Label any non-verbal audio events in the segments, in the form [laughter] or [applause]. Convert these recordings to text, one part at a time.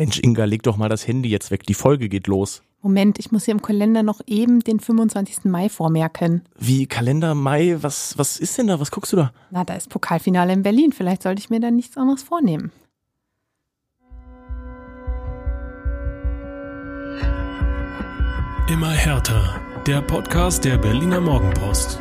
Mensch, Inga, leg doch mal das Handy jetzt weg. Die Folge geht los. Moment, ich muss hier im Kalender noch eben den 25. Mai vormerken. Wie Kalender Mai? Was, was ist denn da? Was guckst du da? Na, da ist Pokalfinale in Berlin. Vielleicht sollte ich mir da nichts anderes vornehmen. Immer härter. Der Podcast der Berliner Morgenpost.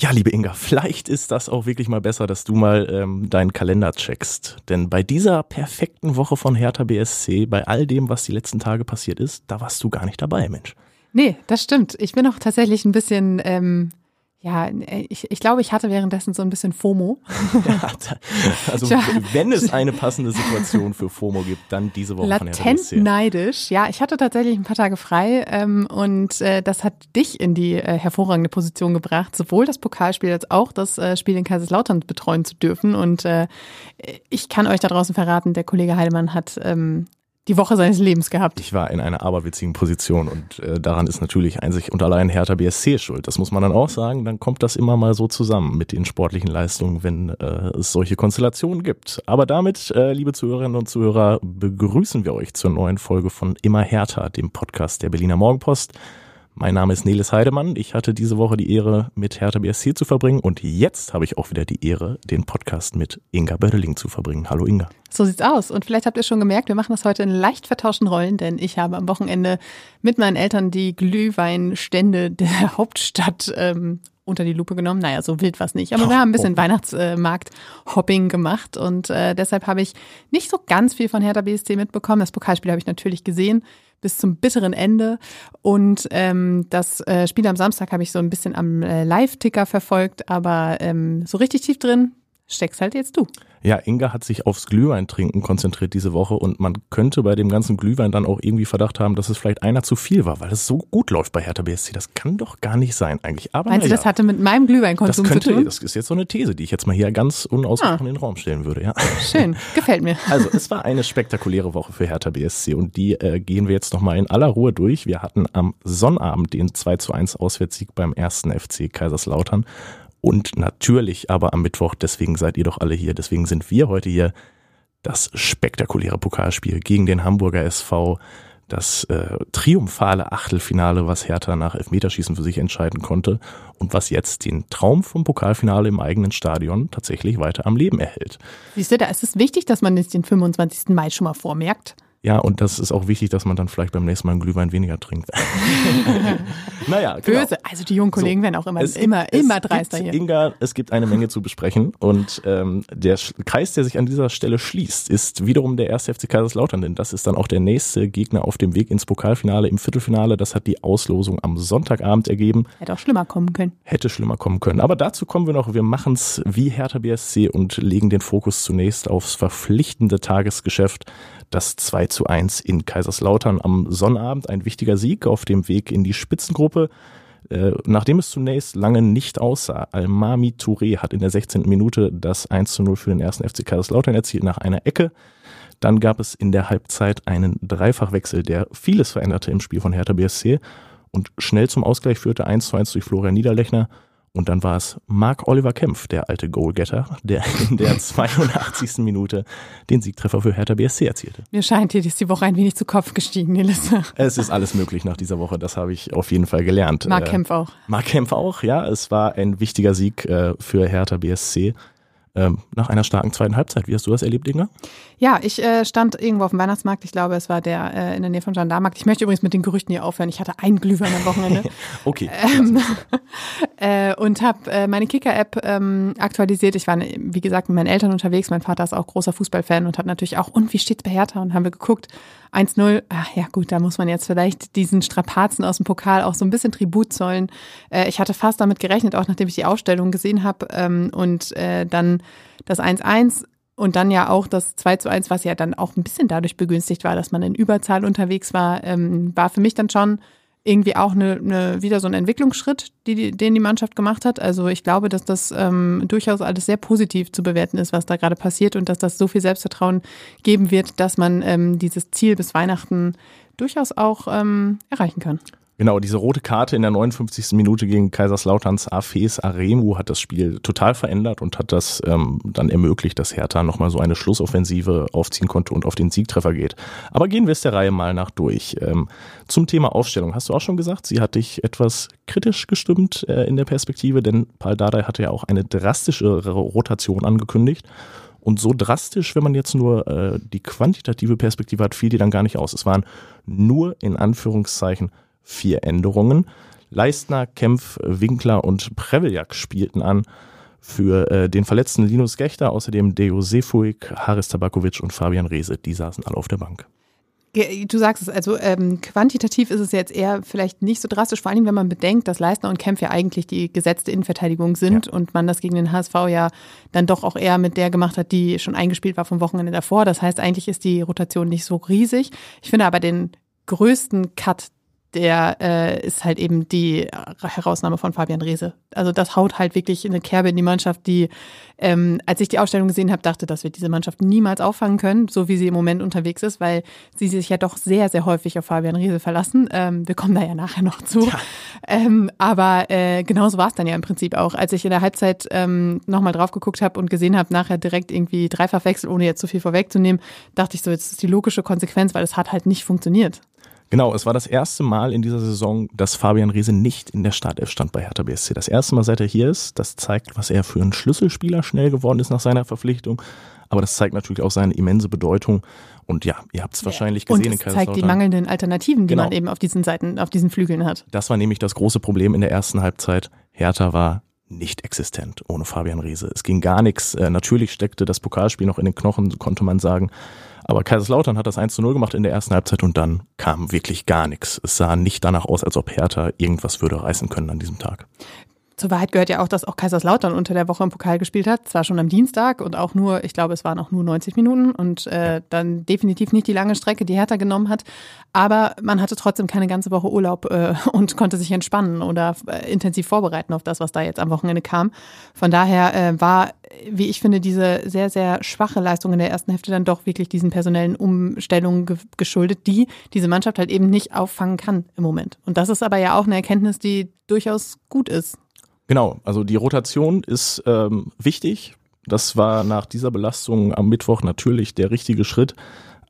Ja, liebe Inga, vielleicht ist das auch wirklich mal besser, dass du mal ähm, deinen Kalender checkst. Denn bei dieser perfekten Woche von Hertha BSC, bei all dem, was die letzten Tage passiert ist, da warst du gar nicht dabei, Mensch. Nee, das stimmt. Ich bin auch tatsächlich ein bisschen ähm, ja, äh, ich, ich glaube, ich hatte währenddessen so ein bisschen FOMO. [laughs] also wenn es eine passende Situation für FOMO gibt, dann diese Woche Latent von neidisch. Ja, ich hatte tatsächlich ein paar Tage frei ähm, und äh, das hat dich in die äh, hervorragende Position gebracht, sowohl das Pokalspiel als auch das äh, Spiel in Kaiserslautern betreuen zu dürfen. Und äh, ich kann euch da draußen verraten, der Kollege Heidemann hat ähm, die Woche seines Lebens gehabt. Ich war in einer aberwitzigen Position und äh, daran ist natürlich einzig und allein Hertha BSC schuld. Das muss man dann auch sagen. Dann kommt das immer mal so zusammen mit den sportlichen Leistungen, wenn äh, es solche Konstellationen gibt. Aber damit, äh, liebe Zuhörerinnen und Zuhörer, begrüßen wir euch zur neuen Folge von Immer Hertha, dem Podcast der Berliner Morgenpost. Mein Name ist Nelis Heidemann. Ich hatte diese Woche die Ehre, mit Hertha BSC zu verbringen und jetzt habe ich auch wieder die Ehre, den Podcast mit Inga Bödeling zu verbringen. Hallo Inga. So sieht's aus. Und vielleicht habt ihr schon gemerkt, wir machen das heute in leicht vertauschten Rollen, denn ich habe am Wochenende mit meinen Eltern die Glühweinstände der [laughs] Hauptstadt ähm, unter die Lupe genommen. Naja, so wild was nicht. Aber wir haben ein bisschen. Weihnachtsmarkt-Hopping gemacht und äh, deshalb habe ich nicht so ganz viel von Hertha BSC mitbekommen. Das Pokalspiel habe ich natürlich gesehen bis zum bitteren Ende. Und ähm, das äh, Spiel am Samstag habe ich so ein bisschen am äh, Live-Ticker verfolgt, aber ähm, so richtig tief drin steckst halt jetzt du. Ja, Inga hat sich aufs Glühweintrinken konzentriert diese Woche und man könnte bei dem ganzen Glühwein dann auch irgendwie Verdacht haben, dass es vielleicht einer zu viel war, weil es so gut läuft bei Hertha BSC. Das kann doch gar nicht sein eigentlich. Aber Meinst du, ja, das hatte mit meinem Glühweinkonsum das könnte, zu tun? Das ist jetzt so eine These, die ich jetzt mal hier ganz unausgesprochen ah. in den Raum stellen würde. Ja. Schön, gefällt mir. Also es war eine spektakuläre Woche für Hertha BSC und die äh, gehen wir jetzt nochmal in aller Ruhe durch. Wir hatten am Sonnabend den 2 zu 1 Auswärtssieg beim ersten FC Kaiserslautern und natürlich aber am Mittwoch, deswegen seid ihr doch alle hier, deswegen sind wir heute hier, das spektakuläre Pokalspiel gegen den Hamburger SV, das äh, triumphale Achtelfinale, was Hertha nach Elfmeterschießen für sich entscheiden konnte und was jetzt den Traum vom Pokalfinale im eigenen Stadion tatsächlich weiter am Leben erhält. Siehst du, da ist es wichtig, dass man jetzt den 25. Mai schon mal vormerkt. Ja, und das ist auch wichtig, dass man dann vielleicht beim nächsten Mal einen Glühwein weniger trinkt. [laughs] naja, genau. Böse. Also die jungen Kollegen so, werden auch immer, es, immer, es immer dreister hier. Inga, es gibt eine Menge zu besprechen und ähm, der Kreis, der sich an dieser Stelle schließt, ist wiederum der erste FC Kaiserslautern, denn das ist dann auch der nächste Gegner auf dem Weg ins Pokalfinale, im Viertelfinale. Das hat die Auslosung am Sonntagabend ergeben. Hätte auch schlimmer kommen können. Hätte schlimmer kommen können. Aber dazu kommen wir noch. Wir machen es wie Hertha BSC und legen den Fokus zunächst aufs verpflichtende Tagesgeschäft das 2 zu 1 in Kaiserslautern am Sonnabend. Ein wichtiger Sieg auf dem Weg in die Spitzengruppe. Äh, nachdem es zunächst lange nicht aussah, Almami Touré hat in der 16. Minute das 1 zu 0 für den ersten FC Kaiserslautern erzielt nach einer Ecke. Dann gab es in der Halbzeit einen Dreifachwechsel, der vieles veränderte im Spiel von Hertha BSC und schnell zum Ausgleich führte 1 zu 1 durch Florian Niederlechner. Und dann war es Marc Oliver Kempf, der alte Goalgetter, der in der [laughs] 82. Minute den Siegtreffer für Hertha BSC erzielte. Mir scheint, hier ist die Woche ein wenig zu Kopf gestiegen, Nilis. Es ist alles möglich nach dieser Woche, das habe ich auf jeden Fall gelernt. Marc äh, Kempf auch. Marc Kempf auch, ja. Es war ein wichtiger Sieg äh, für Hertha BSC ähm, nach einer starken zweiten Halbzeit. Wie hast du das erlebt, Inga? Ja, ich äh, stand irgendwo auf dem Weihnachtsmarkt. Ich glaube, es war der äh, in der Nähe vom Gendarmarkt. Ich möchte übrigens mit den Gerüchten hier aufhören. Ich hatte einen Glühwein am Wochenende. [laughs] okay. Ähm, [laughs] äh, und habe äh, meine Kicker-App ähm, aktualisiert. Ich war, wie gesagt, mit meinen Eltern unterwegs. Mein Vater ist auch großer Fußballfan und hat natürlich auch, und wie steht's bei Hertha? Und haben wir geguckt. 1-0, ach ja gut, da muss man jetzt vielleicht diesen Strapazen aus dem Pokal auch so ein bisschen Tribut zollen. Äh, ich hatte fast damit gerechnet, auch nachdem ich die Ausstellung gesehen habe. Ähm, und äh, das 1-1 und dann ja auch das 2 zu 1, was ja dann auch ein bisschen dadurch begünstigt war, dass man in Überzahl unterwegs war, ähm, war für mich dann schon irgendwie auch eine, eine, wieder so ein Entwicklungsschritt, die, den die Mannschaft gemacht hat. Also ich glaube, dass das ähm, durchaus alles sehr positiv zu bewerten ist, was da gerade passiert und dass das so viel Selbstvertrauen geben wird, dass man ähm, dieses Ziel bis Weihnachten durchaus auch ähm, erreichen kann. Genau, diese rote Karte in der 59. Minute gegen Kaiserslauterns Afes Aremu hat das Spiel total verändert und hat das ähm, dann ermöglicht, dass Hertha nochmal so eine Schlussoffensive aufziehen konnte und auf den Siegtreffer geht. Aber gehen wir es der Reihe mal nach durch. Ähm, zum Thema Aufstellung hast du auch schon gesagt, sie hat dich etwas kritisch gestimmt äh, in der Perspektive, denn Paul Dardai hatte ja auch eine drastischere Rotation angekündigt. Und so drastisch, wenn man jetzt nur äh, die quantitative Perspektive hat, fiel die dann gar nicht aus. Es waren nur in Anführungszeichen vier Änderungen. Leistner, Kempf, Winkler und Preveljak spielten an für äh, den verletzten Linus Gechter, außerdem Deo Sefuig, Haris Tabakovic und Fabian Reese. Die saßen alle auf der Bank. Du sagst es, also ähm, quantitativ ist es jetzt eher vielleicht nicht so drastisch, vor allem wenn man bedenkt, dass Leistner und Kempf ja eigentlich die gesetzte Innenverteidigung sind ja. und man das gegen den HSV ja dann doch auch eher mit der gemacht hat, die schon eingespielt war vom Wochenende davor. Das heißt, eigentlich ist die Rotation nicht so riesig. Ich finde aber den größten Cut, der äh, ist halt eben die Herausnahme von Fabian Reese. Also das haut halt wirklich eine Kerbe in die Mannschaft, die, ähm, als ich die Ausstellung gesehen habe, dachte, dass wir diese Mannschaft niemals auffangen können, so wie sie im Moment unterwegs ist, weil sie sich ja doch sehr, sehr häufig auf Fabian Reese verlassen. Ähm, wir kommen da ja nachher noch zu. Ja. Ähm, aber äh, genauso war es dann ja im Prinzip auch. Als ich in der Halbzeit ähm, nochmal drauf geguckt habe und gesehen habe, nachher direkt irgendwie Dreifachwechsel, ohne jetzt zu viel vorwegzunehmen, dachte ich so, jetzt ist die logische Konsequenz, weil es hat halt nicht funktioniert. Genau, es war das erste Mal in dieser Saison, dass Fabian Riese nicht in der Startelf stand bei Hertha BSC. Das erste Mal, seit er hier ist. Das zeigt, was er für ein Schlüsselspieler schnell geworden ist nach seiner Verpflichtung. Aber das zeigt natürlich auch seine immense Bedeutung. Und ja, ihr habt es wahrscheinlich gesehen und Kaiserslautern. zeigt die mangelnden Alternativen, die genau. man eben auf diesen Seiten, auf diesen Flügeln hat. Das war nämlich das große Problem in der ersten Halbzeit. Hertha war nicht existent ohne Fabian Riese. Es ging gar nichts. Äh, natürlich steckte das Pokalspiel noch in den Knochen, konnte man sagen. Aber Kaiserslautern hat das 1 zu 0 gemacht in der ersten Halbzeit und dann kam wirklich gar nichts. Es sah nicht danach aus, als ob Hertha irgendwas würde reißen können an diesem Tag. Zur Wahrheit gehört ja auch, dass auch Kaiserslautern unter der Woche im Pokal gespielt hat. Zwar schon am Dienstag und auch nur, ich glaube, es waren auch nur 90 Minuten und äh, dann definitiv nicht die lange Strecke, die Hertha genommen hat. Aber man hatte trotzdem keine ganze Woche Urlaub äh, und konnte sich entspannen oder äh, intensiv vorbereiten auf das, was da jetzt am Wochenende kam. Von daher äh, war, wie ich finde, diese sehr, sehr schwache Leistung in der ersten Hälfte dann doch wirklich diesen personellen Umstellungen ge geschuldet, die diese Mannschaft halt eben nicht auffangen kann im Moment. Und das ist aber ja auch eine Erkenntnis, die durchaus gut ist. Genau, also die Rotation ist ähm, wichtig. Das war nach dieser Belastung am Mittwoch natürlich der richtige Schritt.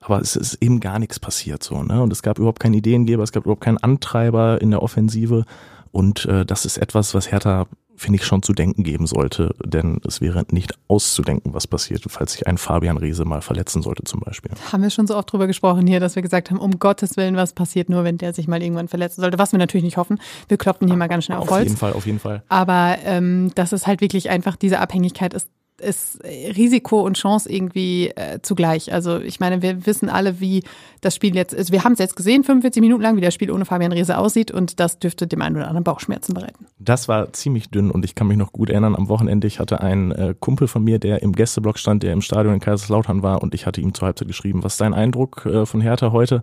Aber es ist eben gar nichts passiert so, ne? Und es gab überhaupt keinen Ideengeber, es gab überhaupt keinen Antreiber in der Offensive. Und äh, das ist etwas, was Hertha finde ich, schon zu denken geben sollte. Denn es wäre nicht auszudenken, was passiert, falls sich ein Fabian Reese mal verletzen sollte zum Beispiel. Haben wir schon so oft drüber gesprochen hier, dass wir gesagt haben, um Gottes Willen, was passiert nur, wenn der sich mal irgendwann verletzen sollte. Was wir natürlich nicht hoffen. Wir klopfen hier mal ganz schnell auf, auf Holz. Auf jeden Fall, auf jeden Fall. Aber ähm, dass es halt wirklich einfach diese Abhängigkeit ist ist Risiko und Chance irgendwie äh, zugleich. Also ich meine, wir wissen alle, wie das Spiel jetzt ist. Wir haben es jetzt gesehen, 45 Minuten lang, wie das Spiel ohne Fabian Reese aussieht und das dürfte dem einen oder anderen Bauchschmerzen bereiten. Das war ziemlich dünn und ich kann mich noch gut erinnern, am Wochenende, ich hatte einen äh, Kumpel von mir, der im Gästeblock stand, der im Stadion in Kaiserslautern war und ich hatte ihm zur Halbzeit geschrieben, was ist dein Eindruck äh, von Hertha heute?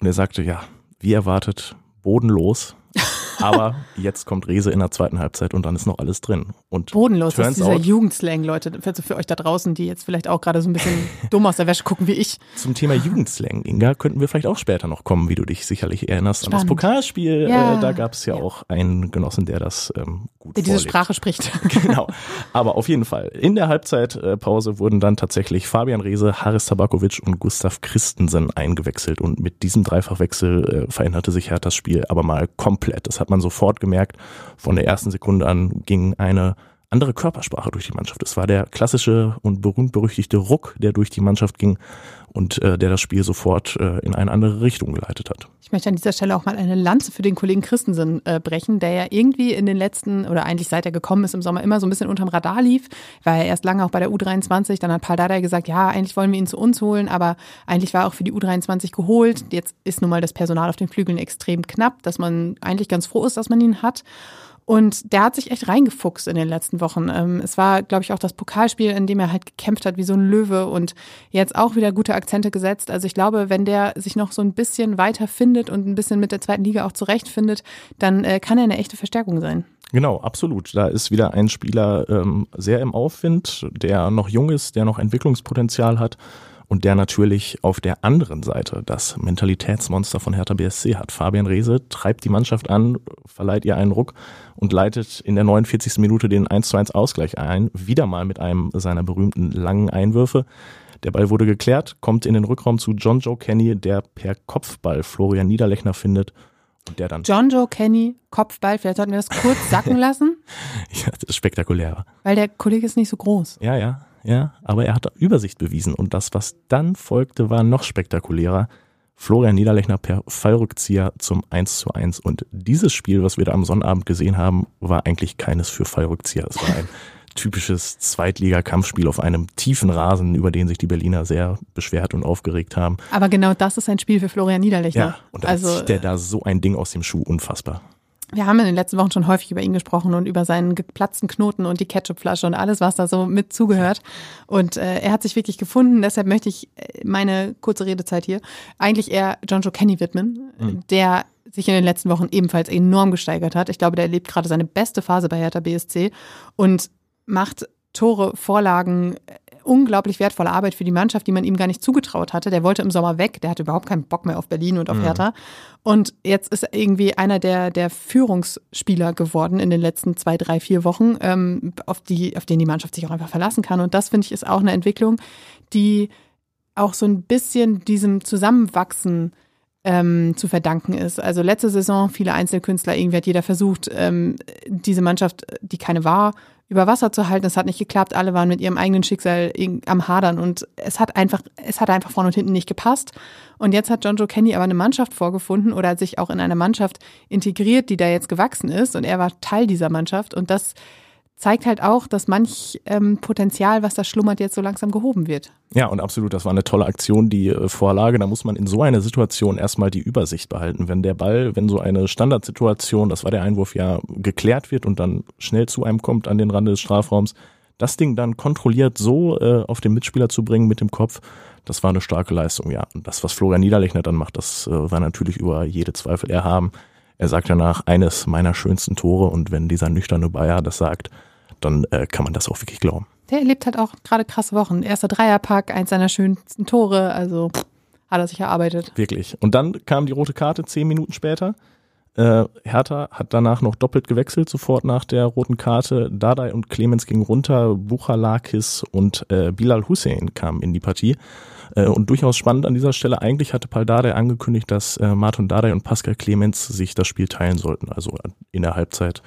Und er sagte, ja, wie erwartet, bodenlos. [laughs] Aber jetzt kommt Rese in der zweiten Halbzeit und dann ist noch alles drin. Und Bodenlos, das ist dieser out, Jugendslang, Leute, für, euch da draußen, die jetzt vielleicht auch gerade so ein bisschen [laughs] dumm aus der Wäsche gucken wie ich. Zum Thema Jugendslang, Inga, könnten wir vielleicht auch später noch kommen, wie du dich sicherlich erinnerst Spannend. an das Pokalspiel. Ja. Äh, da gab es ja, ja, auch einen Genossen, der das ähm, gut Der diese. Sprache spricht. [laughs] genau. Aber auf jeden Fall, in der Halbzeitpause wurden dann tatsächlich Fabian Rehse, Haris Tabakovic und Gustav Christensen eingewechselt und mit diesem Dreifachwechsel äh, veränderte sich Herthas Spiel aber mal komplett. Das hat man sofort gemerkt. Von der ersten Sekunde an ging eine andere Körpersprache durch die Mannschaft. Es war der klassische und berühmt-berüchtigte Ruck, der durch die Mannschaft ging und äh, der das Spiel sofort äh, in eine andere Richtung geleitet hat. Ich möchte an dieser Stelle auch mal eine Lanze für den Kollegen Christensen äh, brechen, der ja irgendwie in den letzten oder eigentlich seit er gekommen ist im Sommer immer so ein bisschen unterm Radar lief, war er erst lange auch bei der U23, dann hat Paul Dardai gesagt, ja, eigentlich wollen wir ihn zu uns holen, aber eigentlich war er auch für die U23 geholt. Jetzt ist nun mal das Personal auf den Flügeln extrem knapp, dass man eigentlich ganz froh ist, dass man ihn hat. Und der hat sich echt reingefuchst in den letzten Wochen. Ähm, es war, glaube ich, auch das Pokalspiel, in dem er halt gekämpft hat wie so ein Löwe und jetzt auch wieder gute Akzente gesetzt. Also ich glaube, wenn der sich noch so ein bisschen weiter findet und ein bisschen mit der zweiten Liga auch zurechtfindet, dann äh, kann er eine echte Verstärkung sein. Genau, absolut. Da ist wieder ein Spieler ähm, sehr im Aufwind, der noch jung ist, der noch Entwicklungspotenzial hat und der natürlich auf der anderen Seite das Mentalitätsmonster von Hertha BSC hat. Fabian Reese treibt die Mannschaft an, verleiht ihr einen Ruck und leitet in der 49. Minute den 1 zu 1 Ausgleich ein, wieder mal mit einem seiner berühmten langen Einwürfe. Der Ball wurde geklärt, kommt in den Rückraum zu John Joe Kenny, der per Kopfball Florian Niederlechner findet und der dann. John Joe Kenny, Kopfball, vielleicht sollten wir das kurz sacken [laughs] lassen. ja, das ist spektakulärer. Weil der Kollege ist nicht so groß. Ja, ja ja, aber er hat Übersicht bewiesen und das, was dann folgte, war noch spektakulärer. Florian Niederlechner per Fallrückzieher zum 1 zu 1 und dieses Spiel, was wir da am Sonnabend gesehen haben, war eigentlich keines für Fallrückzieher. Es war ein [laughs] typisches Zweitliga-Kampfspiel auf einem tiefen Rasen, über den sich die Berliner sehr beschwert und aufgeregt haben. Aber genau das ist ein Spiel für Florian Niederlechner. Ja, und dann also, zieht der da so ein Ding aus dem Schuh, unfassbar. Wir haben in den letzten Wochen schon häufig über ihn gesprochen und über seinen geplatzten Knoten und die Ketchupflasche und alles, was da so mit zugehört. Und äh, er hat sich wirklich gefunden. Deshalb möchte ich äh, meine kurze Redezeit hier eigentlich eher John Joe Kenny widmen, mhm. der sich in den letzten Wochen ebenfalls enorm gesteigert hat. Ich glaube, der erlebt gerade seine beste Phase bei Hertha BSC und macht Tore, Vorlagen, unglaublich wertvolle Arbeit für die Mannschaft, die man ihm gar nicht zugetraut hatte. Der wollte im Sommer weg, der hatte überhaupt keinen Bock mehr auf Berlin und auf mhm. Hertha. Und jetzt ist er irgendwie einer der, der Führungsspieler geworden in den letzten zwei, drei, vier Wochen, ähm, auf, die, auf den die Mannschaft sich auch einfach verlassen kann. Und das finde ich ist auch eine Entwicklung, die auch so ein bisschen diesem Zusammenwachsen ähm, zu verdanken ist. Also letzte Saison viele Einzelkünstler, irgendwie hat jeder versucht, ähm, diese Mannschaft, die keine war, über Wasser zu halten. Es hat nicht geklappt. Alle waren mit ihrem eigenen Schicksal am Hadern und es hat einfach, es hat einfach vorne und hinten nicht gepasst. Und jetzt hat John Joe Kenny aber eine Mannschaft vorgefunden oder sich auch in eine Mannschaft integriert, die da jetzt gewachsen ist und er war Teil dieser Mannschaft und das zeigt halt auch, dass manch ähm, Potenzial, was da schlummert, jetzt so langsam gehoben wird. Ja, und absolut, das war eine tolle Aktion, die äh, Vorlage. Da muss man in so einer Situation erstmal die Übersicht behalten. Wenn der Ball, wenn so eine Standardsituation, das war der Einwurf ja, geklärt wird und dann schnell zu einem kommt an den Rand des Strafraums, das Ding dann kontrolliert so äh, auf den Mitspieler zu bringen mit dem Kopf, das war eine starke Leistung, ja. Und das, was Florian Niederlechner dann macht, das äh, war natürlich über jede Zweifel erhaben. Er sagt danach, eines meiner schönsten Tore und wenn dieser nüchterne Bayer das sagt, dann äh, kann man das auch wirklich glauben. Der erlebt halt auch gerade krasse Wochen. Erster Dreierpack, eins seiner schönsten Tore, also hat er sich erarbeitet. Wirklich. Und dann kam die rote Karte zehn Minuten später. Äh, Hertha hat danach noch doppelt gewechselt, sofort nach der roten Karte. Dadai und Clemens gingen runter, Buchalakis und äh, Bilal Hussein kamen in die Partie. Äh, und durchaus spannend an dieser Stelle, eigentlich hatte Paul Dardai angekündigt, dass äh, Martin Dardai und Pascal Clemens sich das Spiel teilen sollten. Also in der Halbzeit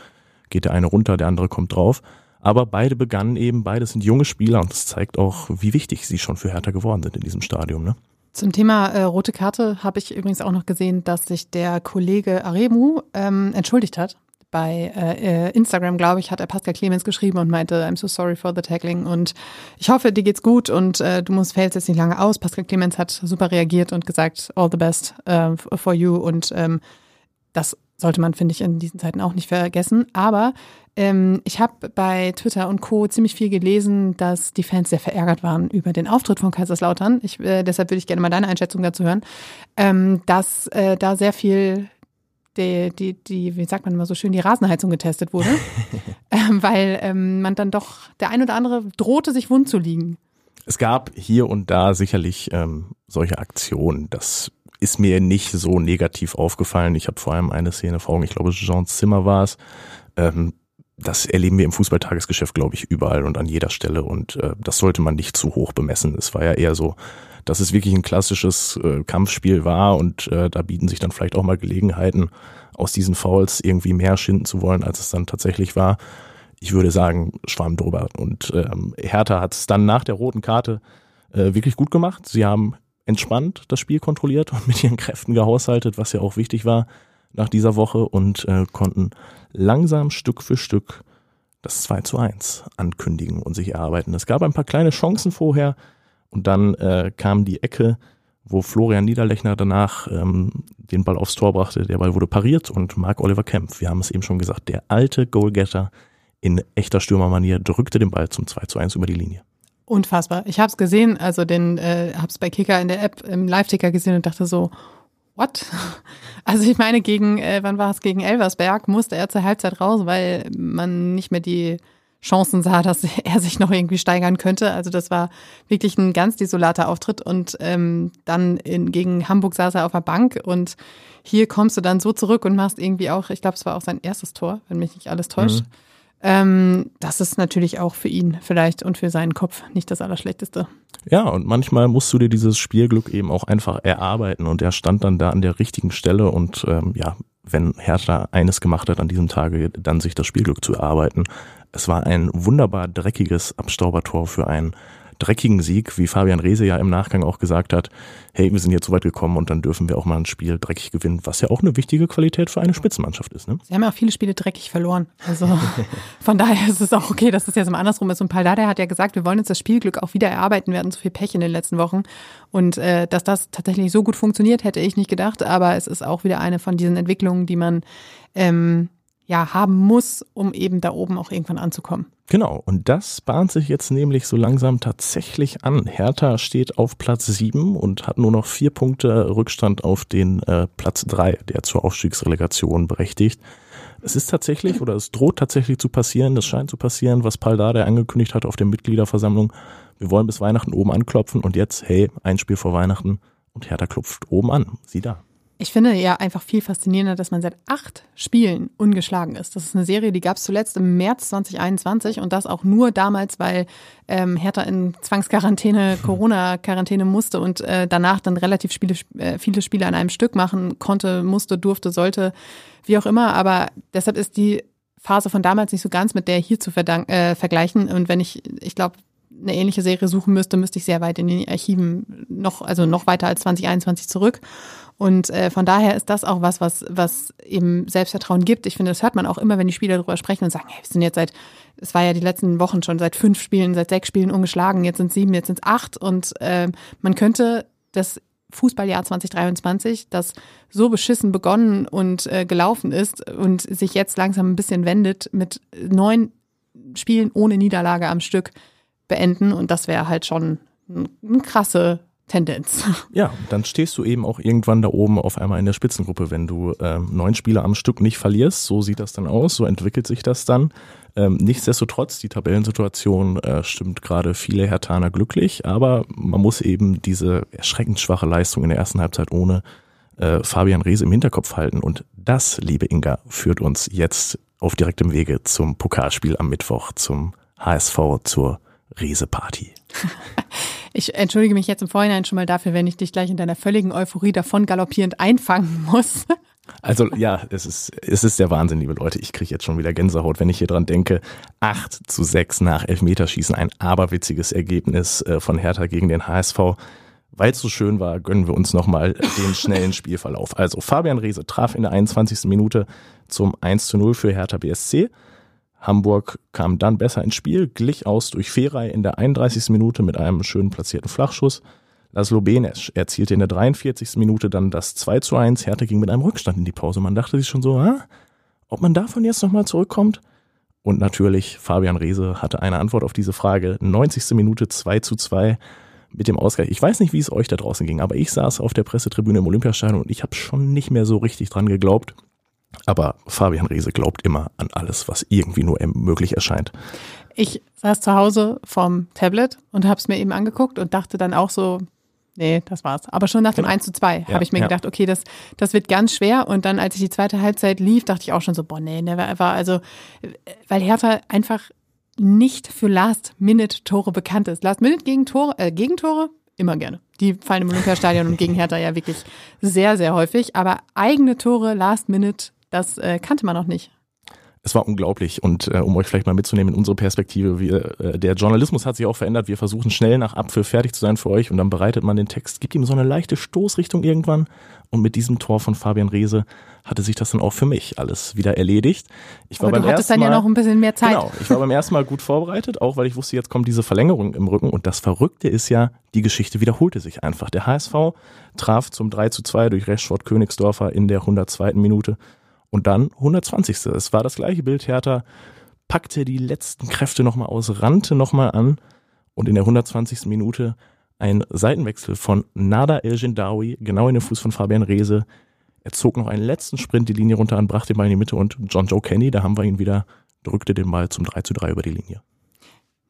geht der eine runter, der andere kommt drauf. Aber beide begannen eben, beide sind junge Spieler und das zeigt auch, wie wichtig sie schon für Hertha geworden sind in diesem Stadium. Ne? Zum Thema äh, rote Karte habe ich übrigens auch noch gesehen, dass sich der Kollege Aremu ähm, entschuldigt hat. Bei äh, äh Instagram, glaube ich, hat er Pascal Clemens geschrieben und meinte, I'm so sorry for the tackling und ich hoffe, dir geht's gut und äh, du musst fällst jetzt nicht lange aus. Pascal Clemens hat super reagiert und gesagt, all the best uh, for you und ähm, das sollte man, finde ich, in diesen Zeiten auch nicht vergessen. Aber ähm, ich habe bei Twitter und Co. ziemlich viel gelesen, dass die Fans sehr verärgert waren über den Auftritt von Kaiserslautern. Ich, äh, deshalb würde ich gerne mal deine Einschätzung dazu hören, ähm, dass äh, da sehr viel die, die, die, wie sagt man immer so schön, die Rasenheizung getestet wurde, [laughs] ähm, weil ähm, man dann doch, der ein oder andere drohte sich wund zu liegen. Es gab hier und da sicherlich ähm, solche Aktionen, dass ist mir nicht so negativ aufgefallen. Ich habe vor allem eine Szene vor Augen, ich glaube, Jean Zimmer war es. Ähm, das erleben wir im Fußballtagesgeschäft, glaube ich, überall und an jeder Stelle. Und äh, das sollte man nicht zu hoch bemessen. Es war ja eher so, dass es wirklich ein klassisches äh, Kampfspiel war und äh, da bieten sich dann vielleicht auch mal Gelegenheiten, aus diesen Fouls irgendwie mehr schinden zu wollen, als es dann tatsächlich war. Ich würde sagen, Schwamm drüber. Und ähm, Hertha hat es dann nach der roten Karte äh, wirklich gut gemacht. Sie haben entspannt das Spiel kontrolliert und mit ihren Kräften gehaushaltet, was ja auch wichtig war nach dieser Woche und äh, konnten langsam Stück für Stück das 2 zu 1 ankündigen und sich erarbeiten. Es gab ein paar kleine Chancen vorher und dann äh, kam die Ecke, wo Florian Niederlechner danach ähm, den Ball aufs Tor brachte. Der Ball wurde pariert und Marc Oliver Kempf, wir haben es eben schon gesagt, der alte Goalgetter in echter Stürmermanier drückte den Ball zum 2 zu 1 über die Linie. Unfassbar. Ich habe es gesehen, also den äh, habe es bei Kicker in der App im Live-Ticker gesehen und dachte so, what? [laughs] Also ich meine, gegen, äh, wann war es, gegen Elversberg musste er zur Halbzeit raus, weil man nicht mehr die Chancen sah, dass [laughs] er sich noch irgendwie steigern könnte. Also das war wirklich ein ganz desolater Auftritt. Und ähm, dann in, gegen Hamburg saß er auf der Bank und hier kommst du dann so zurück und machst irgendwie auch, ich glaube, es war auch sein erstes Tor, wenn mich nicht alles täuscht. Mhm. Ähm, das ist natürlich auch für ihn vielleicht und für seinen Kopf nicht das Allerschlechteste. Ja, und manchmal musst du dir dieses Spielglück eben auch einfach erarbeiten und er stand dann da an der richtigen Stelle und ähm, ja, wenn Hertha eines gemacht hat an diesem Tage, dann sich das Spielglück zu erarbeiten. Es war ein wunderbar dreckiges Abstaubertor für einen dreckigen Sieg, wie Fabian Reese ja im Nachgang auch gesagt hat, hey, wir sind jetzt so weit gekommen und dann dürfen wir auch mal ein Spiel dreckig gewinnen, was ja auch eine wichtige Qualität für eine Spitzenmannschaft ist. Ne? Sie haben ja auch viele Spiele dreckig verloren. Also [laughs] von daher ist es auch okay, dass es jetzt mal andersrum ist. Und Paldada hat ja gesagt, wir wollen uns das Spielglück auch wieder erarbeiten. Wir hatten so viel Pech in den letzten Wochen. Und äh, dass das tatsächlich so gut funktioniert, hätte ich nicht gedacht. Aber es ist auch wieder eine von diesen Entwicklungen, die man ähm, ja haben muss, um eben da oben auch irgendwann anzukommen. Genau, und das bahnt sich jetzt nämlich so langsam tatsächlich an. Hertha steht auf Platz sieben und hat nur noch vier Punkte Rückstand auf den äh, Platz drei, der zur Aufstiegsrelegation berechtigt. Es ist tatsächlich oder es droht tatsächlich zu passieren, es scheint zu passieren, was Paul Dardai angekündigt hat auf der Mitgliederversammlung. Wir wollen bis Weihnachten oben anklopfen und jetzt, hey, ein Spiel vor Weihnachten und Hertha klopft oben an. Sieh da. Ich finde ja einfach viel faszinierender, dass man seit acht Spielen ungeschlagen ist. Das ist eine Serie, die gab es zuletzt im März 2021 und das auch nur damals, weil ähm, Hertha in Zwangsquarantäne, Corona-Quarantäne musste und äh, danach dann relativ Spiele, äh, viele Spiele an einem Stück machen konnte, musste, durfte, sollte, wie auch immer. Aber deshalb ist die Phase von damals nicht so ganz mit der hier zu äh, vergleichen. Und wenn ich, ich glaube, eine ähnliche Serie suchen müsste, müsste ich sehr weit in den Archiven noch, also noch weiter als 2021 zurück. Und äh, von daher ist das auch was, was, was eben Selbstvertrauen gibt. Ich finde, das hört man auch immer, wenn die Spieler darüber sprechen und sagen, hey, wir sind jetzt seit, es war ja die letzten Wochen schon seit fünf Spielen, seit sechs Spielen ungeschlagen, jetzt sind sieben, jetzt sind es acht. Und äh, man könnte das Fußballjahr 2023, das so beschissen begonnen und äh, gelaufen ist und sich jetzt langsam ein bisschen wendet, mit neun Spielen ohne Niederlage am Stück beenden. Und das wäre halt schon eine krasse Tendenz. [laughs] Ja, dann stehst du eben auch irgendwann da oben auf einmal in der Spitzengruppe, wenn du ähm, neun Spiele am Stück nicht verlierst. So sieht das dann aus, so entwickelt sich das dann. Ähm, nichtsdestotrotz, die Tabellensituation äh, stimmt gerade viele Hertaner glücklich, aber man muss eben diese erschreckend schwache Leistung in der ersten Halbzeit ohne äh, Fabian Reese im Hinterkopf halten. Und das, liebe Inga, führt uns jetzt auf direktem Wege zum Pokalspiel am Mittwoch, zum HSV, zur Reese-Party. [laughs] Ich entschuldige mich jetzt im Vorhinein schon mal dafür, wenn ich dich gleich in deiner völligen Euphorie davon galoppierend einfangen muss. Also ja, es ist, es ist der Wahnsinn, liebe Leute. Ich kriege jetzt schon wieder Gänsehaut, wenn ich hier dran denke. 8 zu 6 nach Elfmeterschießen, ein aberwitziges Ergebnis äh, von Hertha gegen den HSV. Weil es so schön war, gönnen wir uns nochmal den schnellen [laughs] Spielverlauf. Also Fabian Reese traf in der 21. Minute zum 1 zu 0 für Hertha BSC. Hamburg kam dann besser ins Spiel, glich aus durch Feray in der 31. Minute mit einem schön platzierten Flachschuss. Laszlo Benes erzielte in der 43. Minute dann das 2 zu 1. Hertha ging mit einem Rückstand in die Pause. Man dachte sich schon so, ah, ob man davon jetzt nochmal zurückkommt? Und natürlich, Fabian Reese hatte eine Antwort auf diese Frage. 90. Minute 2 zu 2 mit dem Ausgleich. Ich weiß nicht, wie es euch da draußen ging, aber ich saß auf der Pressetribüne im Olympiastadion und ich habe schon nicht mehr so richtig dran geglaubt. Aber Fabian Riese glaubt immer an alles, was irgendwie nur möglich erscheint. Ich saß zu Hause vom Tablet und habe es mir eben angeguckt und dachte dann auch so, nee, das war's. Aber schon nach dem 1 genau. zu 2 ja, habe ich mir ja. gedacht, okay, das, das wird ganz schwer. Und dann, als ich die zweite Halbzeit lief, dachte ich auch schon so, boah, nee, never ever. Also, weil Hertha einfach nicht für Last-Minute-Tore bekannt ist. Last-Minute-Gegentore, äh, Gegentore immer gerne. Die fallen im Olympiastadion und gegen Hertha ja wirklich sehr, sehr häufig. Aber eigene Tore, Last-Minute, das äh, kannte man noch nicht. Es war unglaublich und äh, um euch vielleicht mal mitzunehmen in unsere Perspektive, wir, äh, der Journalismus hat sich auch verändert. Wir versuchen schnell nach Apfel fertig zu sein für euch und dann bereitet man den Text, gibt ihm so eine leichte Stoßrichtung irgendwann und mit diesem Tor von Fabian Reese hatte sich das dann auch für mich alles wieder erledigt. Ich war Aber beim du hattest dann Mal, ja noch ein bisschen mehr Zeit. Genau, ich war beim ersten Mal gut vorbereitet, auch weil ich wusste, jetzt kommt diese Verlängerung im Rücken und das Verrückte ist ja, die Geschichte wiederholte sich einfach. Der HSV traf zum 3 zu 2 durch Rashford Königsdorfer in der 102. Minute und dann 120. Es war das gleiche Bild. Hertha packte die letzten Kräfte nochmal aus, rannte nochmal an und in der 120. Minute ein Seitenwechsel von Nada El Gendawi, genau in den Fuß von Fabian Reese. Er zog noch einen letzten Sprint die Linie runter an, brachte den Ball in die Mitte und John Joe Kenny, da haben wir ihn wieder, drückte den Ball zum 3 zu 3 über die Linie.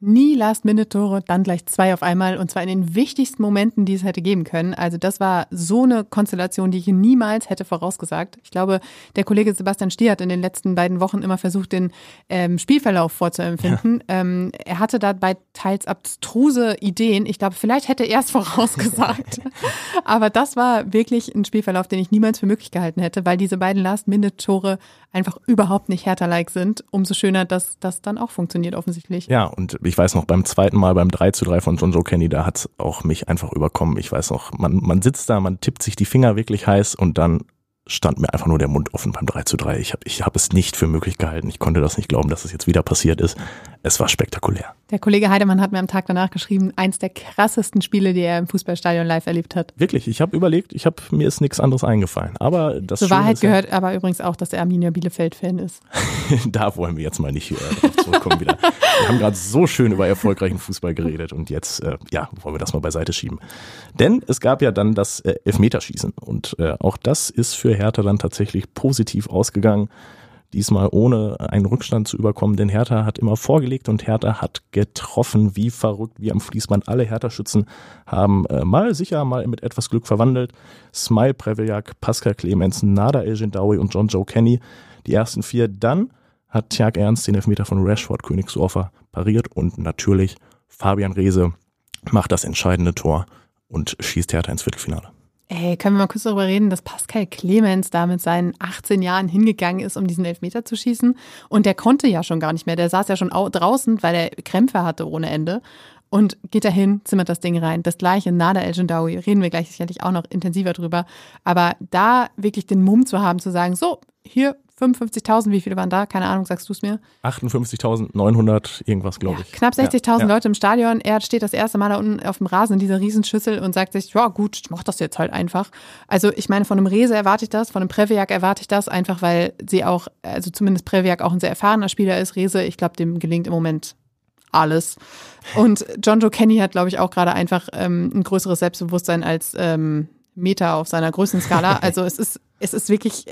Nie Last-Minute-Tore, dann gleich zwei auf einmal und zwar in den wichtigsten Momenten, die es hätte geben können. Also das war so eine Konstellation, die ich niemals hätte vorausgesagt. Ich glaube, der Kollege Sebastian Stier hat in den letzten beiden Wochen immer versucht, den ähm, Spielverlauf vorzuempfinden. Ja. Ähm, er hatte dabei teils abstruse Ideen. Ich glaube, vielleicht hätte er es [laughs] vorausgesagt. Aber das war wirklich ein Spielverlauf, den ich niemals für möglich gehalten hätte, weil diese beiden Last-Minute-Tore einfach überhaupt nicht härter-like sind. Umso schöner, dass das dann auch funktioniert offensichtlich. Ja, und ich weiß noch, beim zweiten Mal, beim 3 zu 3 von John Joe Kenny, da hat auch mich einfach überkommen. Ich weiß noch, man, man sitzt da, man tippt sich die Finger wirklich heiß und dann stand mir einfach nur der Mund offen beim 3 zu 3. Ich habe ich hab es nicht für möglich gehalten. Ich konnte das nicht glauben, dass es jetzt wieder passiert ist. Es war spektakulär. Der Kollege Heidemann hat mir am Tag danach geschrieben, eins der krassesten Spiele, die er im Fußballstadion live erlebt hat. Wirklich, ich habe überlegt, ich habe mir ist nichts anderes eingefallen. Aber das Zur Wahrheit gehört ja, aber übrigens auch, dass er Arminia Bielefeld-Fan ist. [laughs] da wollen wir jetzt mal nicht äh, drauf zurückkommen wieder. Wir haben gerade so schön über erfolgreichen Fußball geredet und jetzt, äh, ja, wollen wir das mal beiseite schieben. Denn es gab ja dann das äh, Elfmeterschießen und äh, auch das ist für Hertha dann tatsächlich positiv ausgegangen. Diesmal ohne einen Rückstand zu überkommen, denn Hertha hat immer vorgelegt und Hertha hat getroffen, wie verrückt, wie am Fließband. Alle Hertha-Schützen haben äh, mal sicher, mal mit etwas Glück verwandelt. Smile Preveljak, Pascal Clemens, Nada El und John Joe Kenny, die ersten vier. Dann hat Tjag Ernst den Elfmeter von Rashford Königsdorfer pariert und natürlich Fabian Reese macht das entscheidende Tor und schießt Hertha ins Viertelfinale. Ey, können wir mal kurz darüber reden, dass Pascal Clemens da mit seinen 18 Jahren hingegangen ist, um diesen Elfmeter zu schießen. Und der konnte ja schon gar nicht mehr. Der saß ja schon draußen, weil er Krämpfe hatte ohne Ende. Und geht dahin, zimmert das Ding rein. Das gleiche Nada El Jindawi, reden wir gleich sicherlich auch noch intensiver drüber. Aber da wirklich den Mumm zu haben, zu sagen, so, hier 55.000, wie viele waren da? Keine Ahnung, sagst du es mir? 58.900 irgendwas, glaube ja, ich. Knapp 60.000 ja, Leute im Stadion. Er steht das erste Mal da unten auf dem Rasen in dieser Riesenschüssel und sagt sich, ja gut, ich mach das jetzt halt einfach. Also ich meine, von einem Rese erwarte ich das, von einem Previak erwarte ich das, einfach weil sie auch, also zumindest Previak auch ein sehr erfahrener Spieler ist. Rese, ich glaube, dem gelingt im Moment alles. Und John Joe Kenny hat, glaube ich, auch gerade einfach ähm, ein größeres Selbstbewusstsein als ähm, Meter auf seiner Größenskala. [laughs] Also es ist, es ist wirklich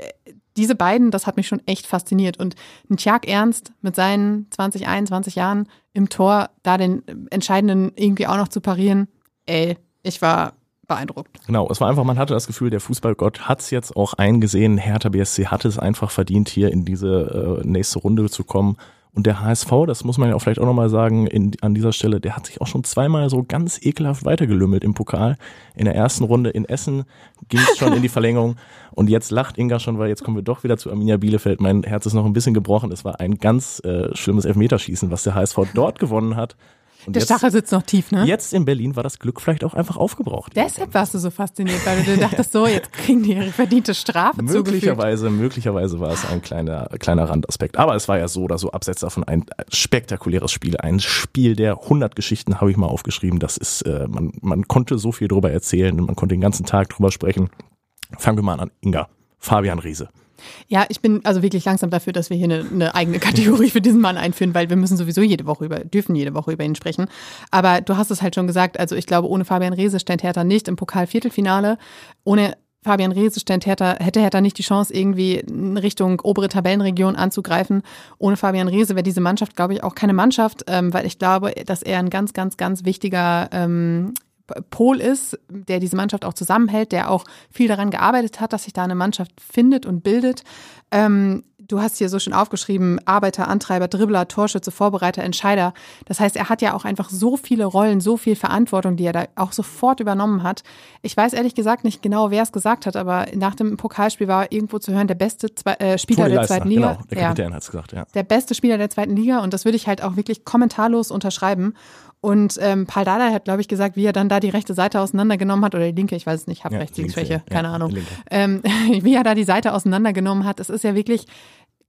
diese beiden, das hat mich schon echt fasziniert. Und ein Tjag Ernst mit seinen 20, 21 Jahren im Tor, da den entscheidenden irgendwie auch noch zu parieren, ey, ich war beeindruckt. Genau, es war einfach, man hatte das Gefühl, der Fußballgott hat es jetzt auch eingesehen. Hertha BSC hatte es einfach verdient, hier in diese äh, nächste Runde zu kommen. Und der HSV, das muss man ja auch vielleicht auch nochmal sagen, in, an dieser Stelle, der hat sich auch schon zweimal so ganz ekelhaft weitergelümmelt im Pokal. In der ersten Runde in Essen ging es schon in die [laughs] Verlängerung. Und jetzt lacht Inga schon, weil jetzt kommen wir doch wieder zu Arminia Bielefeld. Mein Herz ist noch ein bisschen gebrochen. Es war ein ganz äh, schlimmes Elfmeterschießen, was der HSV dort gewonnen hat. Und der jetzt, Stachel sitzt noch tief, ne? Jetzt in Berlin war das Glück vielleicht auch einfach aufgebraucht. Deshalb warst du so fasziniert, weil du dachtest, so, jetzt kriegen die ihre verdiente Strafe Möglicherweise, zugefügt. möglicherweise war es ein kleiner, kleiner Randaspekt. Aber es war ja so oder so abseits davon ein spektakuläres Spiel. Ein Spiel der 100 Geschichten habe ich mal aufgeschrieben. Das ist, äh, man, man konnte so viel drüber erzählen und man konnte den ganzen Tag drüber sprechen. Fangen wir mal an, Inga. Fabian Riese. Ja, ich bin also wirklich langsam dafür, dass wir hier eine, eine, eigene Kategorie für diesen Mann einführen, weil wir müssen sowieso jede Woche über, dürfen jede Woche über ihn sprechen. Aber du hast es halt schon gesagt, also ich glaube, ohne Fabian Reese stand Hertha nicht im Pokal-Viertelfinale. Ohne Fabian Reese stand Hertha, hätte Hertha nicht die Chance, irgendwie in Richtung obere Tabellenregion anzugreifen. Ohne Fabian Reese wäre diese Mannschaft, glaube ich, auch keine Mannschaft, ähm, weil ich glaube, dass er ein ganz, ganz, ganz wichtiger ähm, Pol ist, der diese Mannschaft auch zusammenhält, der auch viel daran gearbeitet hat, dass sich da eine Mannschaft findet und bildet. Ähm, du hast hier so schön aufgeschrieben, Arbeiter, Antreiber, Dribbler, Torschütze, Vorbereiter, Entscheider. Das heißt, er hat ja auch einfach so viele Rollen, so viel Verantwortung, die er da auch sofort übernommen hat. Ich weiß ehrlich gesagt nicht genau, wer es gesagt hat, aber nach dem Pokalspiel war irgendwo zu hören, der beste Zwei äh, Spieler der zweiten Liga. Genau, der Kapitän ja. hat es gesagt, ja. Der beste Spieler der zweiten Liga und das würde ich halt auch wirklich kommentarlos unterschreiben. Und ähm, Paul Dada hat, glaube ich, gesagt, wie er dann da die rechte Seite auseinandergenommen hat, oder die linke, ich weiß es nicht, habe ja, rechts, links, Schwäche, keine ja, Ahnung. Ähm, [laughs] wie er da die Seite auseinandergenommen hat. Es ist ja wirklich,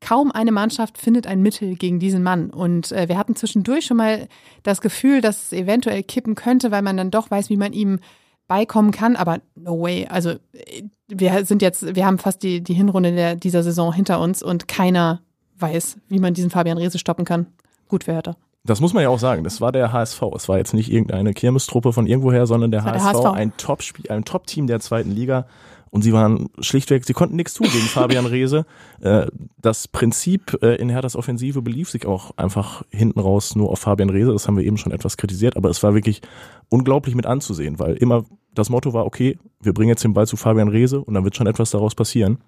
kaum eine Mannschaft findet ein Mittel gegen diesen Mann. Und äh, wir hatten zwischendurch schon mal das Gefühl, dass es eventuell kippen könnte, weil man dann doch weiß, wie man ihm beikommen kann. Aber no way. Also äh, wir sind jetzt, wir haben fast die, die Hinrunde der, dieser Saison hinter uns und keiner weiß, wie man diesen Fabian Rehse stoppen kann. Gut für Hertha. Das muss man ja auch sagen. Das war der HSV. Es war jetzt nicht irgendeine Kirmestruppe von irgendwoher, sondern der, HSV, der HSV, ein Top-Spiel, ein Top-Team der zweiten Liga. und sie waren schlichtweg, sie konnten nichts tun gegen [laughs] Fabian Reese. Äh, das Prinzip äh, in Herthas Offensive belief sich auch einfach hinten raus nur auf Fabian Reese. Das haben wir eben schon etwas kritisiert, aber es war wirklich unglaublich mit anzusehen, weil immer das Motto war, okay, wir bringen jetzt den Ball zu Fabian Reese und dann wird schon etwas daraus passieren.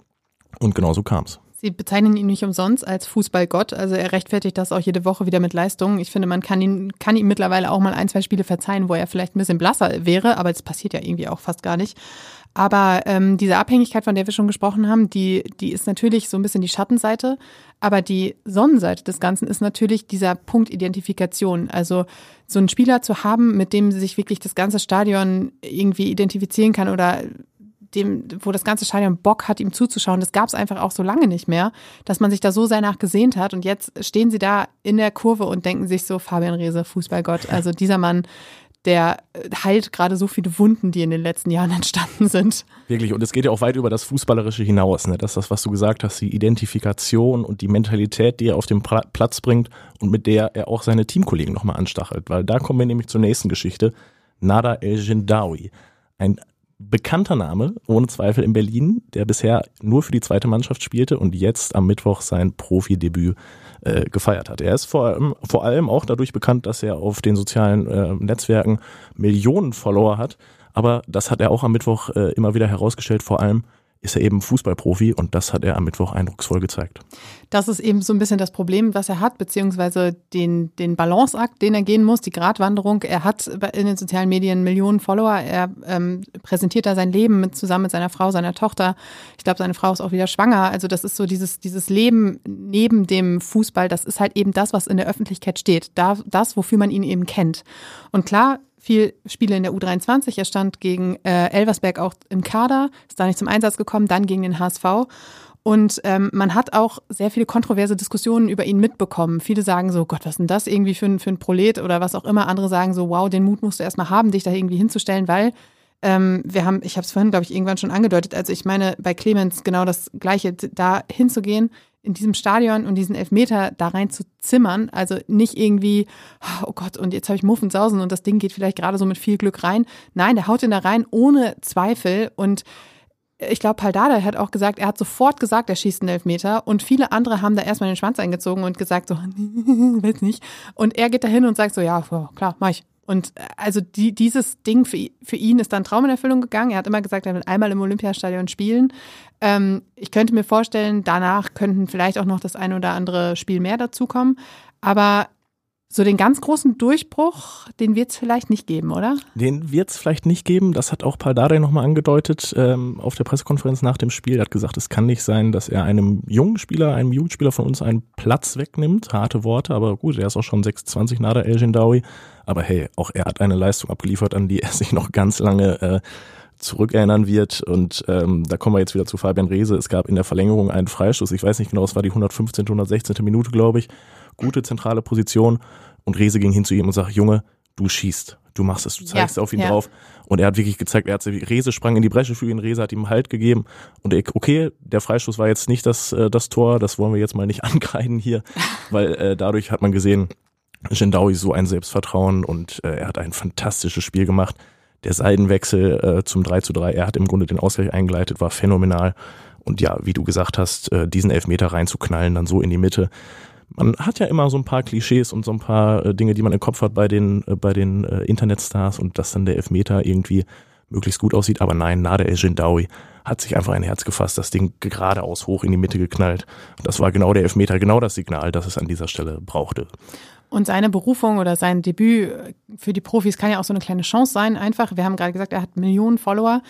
Und genau so kam's. Sie bezeichnen ihn nicht umsonst als Fußballgott. Also er rechtfertigt das auch jede Woche wieder mit Leistungen. Ich finde, man kann ihn, kann ihm mittlerweile auch mal ein, zwei Spiele verzeihen, wo er vielleicht ein bisschen blasser wäre, aber das passiert ja irgendwie auch fast gar nicht. Aber ähm, diese Abhängigkeit, von der wir schon gesprochen haben, die, die ist natürlich so ein bisschen die Schattenseite. Aber die Sonnenseite des Ganzen ist natürlich dieser Punkt Identifikation. Also so einen Spieler zu haben, mit dem sich wirklich das ganze Stadion irgendwie identifizieren kann oder dem, wo das ganze Stadion Bock hat, ihm zuzuschauen. Das gab es einfach auch so lange nicht mehr, dass man sich da so sehr nachgesehnt hat. Und jetzt stehen sie da in der Kurve und denken sich so, Fabian Reese, Fußballgott. Also dieser Mann, der heilt gerade so viele Wunden, die in den letzten Jahren entstanden sind. Wirklich, und es geht ja auch weit über das Fußballerische hinaus. Ne? Das ist das, was du gesagt hast, die Identifikation und die Mentalität, die er auf den Platz bringt und mit der er auch seine Teamkollegen nochmal anstachelt. Weil da kommen wir nämlich zur nächsten Geschichte. Nada El Jindawi. Ein bekannter Name, ohne Zweifel in Berlin, der bisher nur für die zweite Mannschaft spielte und jetzt am Mittwoch sein Profidebüt äh, gefeiert hat. Er ist vor allem, vor allem auch dadurch bekannt, dass er auf den sozialen äh, Netzwerken Millionen Follower hat. Aber das hat er auch am Mittwoch äh, immer wieder herausgestellt, vor allem ist er eben Fußballprofi und das hat er am Mittwoch eindrucksvoll gezeigt. Das ist eben so ein bisschen das Problem, was er hat, beziehungsweise den, den Balanceakt, den er gehen muss, die Gratwanderung. Er hat in den sozialen Medien Millionen Follower. Er ähm, präsentiert da sein Leben mit, zusammen mit seiner Frau, seiner Tochter. Ich glaube, seine Frau ist auch wieder schwanger. Also das ist so dieses, dieses Leben neben dem Fußball. Das ist halt eben das, was in der Öffentlichkeit steht. Da, das, wofür man ihn eben kennt. Und klar, viel Spiele in der U23. Er stand gegen äh, Elversberg auch im Kader, ist da nicht zum Einsatz gekommen, dann gegen den HSV. Und ähm, man hat auch sehr viele kontroverse Diskussionen über ihn mitbekommen. Viele sagen so, Gott, was ist denn das irgendwie für ein, für ein Prolet oder was auch immer. Andere sagen so, wow, den Mut musst du erstmal haben, dich da irgendwie hinzustellen, weil ähm, wir haben, ich habe es vorhin, glaube ich, irgendwann schon angedeutet. Also ich meine, bei Clemens genau das Gleiche, da hinzugehen, in diesem Stadion und diesen Elfmeter da rein zu zimmern. Also nicht irgendwie, oh Gott, und jetzt habe ich Muffensausen und das Ding geht vielleicht gerade so mit viel Glück rein. Nein, der haut ihn da rein ohne Zweifel und ich glaube, Paldada hat auch gesagt, er hat sofort gesagt, er schießt einen Elfmeter und viele andere haben da erstmal den Schwanz eingezogen und gesagt so, [laughs] weiß nicht. Und er geht da hin und sagt so, ja, klar, mach ich. Und äh, also die, dieses Ding für, für ihn ist dann Traum in Erfüllung gegangen. Er hat immer gesagt, er will einmal im Olympiastadion spielen. Ähm, ich könnte mir vorstellen, danach könnten vielleicht auch noch das eine oder andere Spiel mehr dazukommen. Aber so den ganz großen Durchbruch, den wird es vielleicht nicht geben, oder? Den wird es vielleicht nicht geben. Das hat auch Paldare nochmal angedeutet ähm, auf der Pressekonferenz nach dem Spiel. Er hat gesagt, es kann nicht sein, dass er einem jungen Spieler, einem Jugendspieler von uns einen Platz wegnimmt. Harte Worte, aber gut, er ist auch schon 26 Nader El Jindawi. Aber hey, auch er hat eine Leistung abgeliefert, an die er [laughs] sich noch ganz lange äh, zurückerinnern wird. Und ähm, da kommen wir jetzt wieder zu Fabian Reese. Es gab in der Verlängerung einen Freistoß. Ich weiß nicht genau, es war die 115., 116. Minute, glaube ich. Gute zentrale Position. Und Reese ging hin zu ihm und sagt, Junge, du schießt. Du machst es, du zeigst ja, auf ihn ja. drauf. Und er hat wirklich gezeigt, er hat Rese sprang in die Bresche für ihn, Rese hat ihm Halt gegeben. Und er, okay, der Freistoß war jetzt nicht das, äh, das Tor, das wollen wir jetzt mal nicht [laughs] ankreiden hier, weil äh, dadurch hat man gesehen, Gendaui so ein Selbstvertrauen und äh, er hat ein fantastisches Spiel gemacht. Der Seidenwechsel äh, zum 3 zu 3, er hat im Grunde den Ausgleich eingeleitet, war phänomenal. Und ja, wie du gesagt hast, äh, diesen Elfmeter reinzuknallen, dann so in die Mitte, man hat ja immer so ein paar Klischees und so ein paar äh, Dinge, die man im Kopf hat bei den, äh, bei den äh, Internetstars und dass dann der Elfmeter irgendwie möglichst gut aussieht. Aber nein, Nade El Jindawi hat sich einfach ein Herz gefasst, das Ding geradeaus hoch in die Mitte geknallt. Das war genau der Elfmeter, genau das Signal, das es an dieser Stelle brauchte. Und seine Berufung oder sein Debüt für die Profis kann ja auch so eine kleine Chance sein. Einfach, wir haben gerade gesagt, er hat Millionen Follower.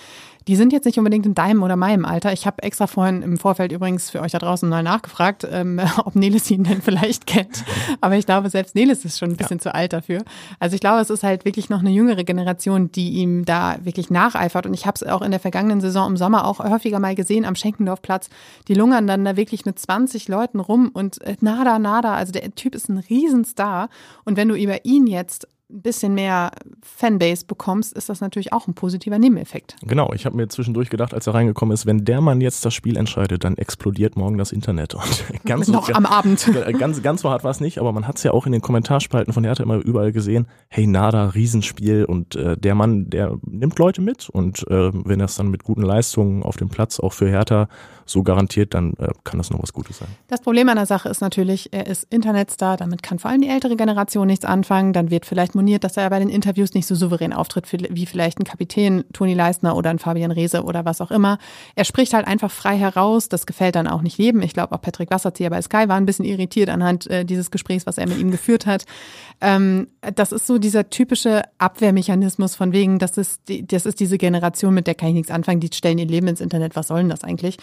Die sind jetzt nicht unbedingt in deinem oder meinem Alter. Ich habe extra vorhin im Vorfeld übrigens für euch da draußen mal nachgefragt, ähm, [laughs] ob Nelis ihn denn vielleicht kennt. Aber ich glaube, selbst Nelis ist schon ein bisschen ja. zu alt dafür. Also ich glaube, es ist halt wirklich noch eine jüngere Generation, die ihm da wirklich nacheifert. Und ich habe es auch in der vergangenen Saison im Sommer auch häufiger mal gesehen am Schenkendorfplatz. Die lungern dann da wirklich mit 20 Leuten rum und äh, nada, nada. Also der Typ ist ein Riesenstar. Und wenn du über ihn jetzt ein bisschen mehr Fanbase bekommst, ist das natürlich auch ein positiver Nebeneffekt. Genau, ich habe mir zwischendurch gedacht, als er reingekommen ist, wenn der Mann jetzt das Spiel entscheidet, dann explodiert morgen das Internet. Und [laughs] ganz Noch am Abend. [laughs] Ganz, ganz so hart war es nicht, aber man hat es ja auch in den Kommentarspalten von Hertha immer überall gesehen, hey Nada, Riesenspiel und äh, der Mann, der nimmt Leute mit und äh, wenn er es dann mit guten Leistungen auf dem Platz auch für Hertha so garantiert, dann äh, kann das noch was Gutes sein. Das Problem an der Sache ist natürlich, er ist Internetstar, damit kann vor allem die ältere Generation nichts anfangen. Dann wird vielleicht moniert, dass er bei den Interviews nicht so souverän auftritt wie vielleicht ein Kapitän Toni Leistner oder ein Fabian Reese oder was auch immer. Er spricht halt einfach frei heraus. Das gefällt dann auch nicht jedem. Ich glaube, auch Patrick Wasserzieher bei Sky war ein bisschen irritiert anhand äh, dieses Gesprächs, was er mit ihm geführt hat. Ähm, das ist so dieser typische Abwehrmechanismus von wegen, das ist, die, das ist diese Generation, mit der kann ich nichts anfangen. Die stellen ihr Leben ins Internet. Was soll denn das eigentlich?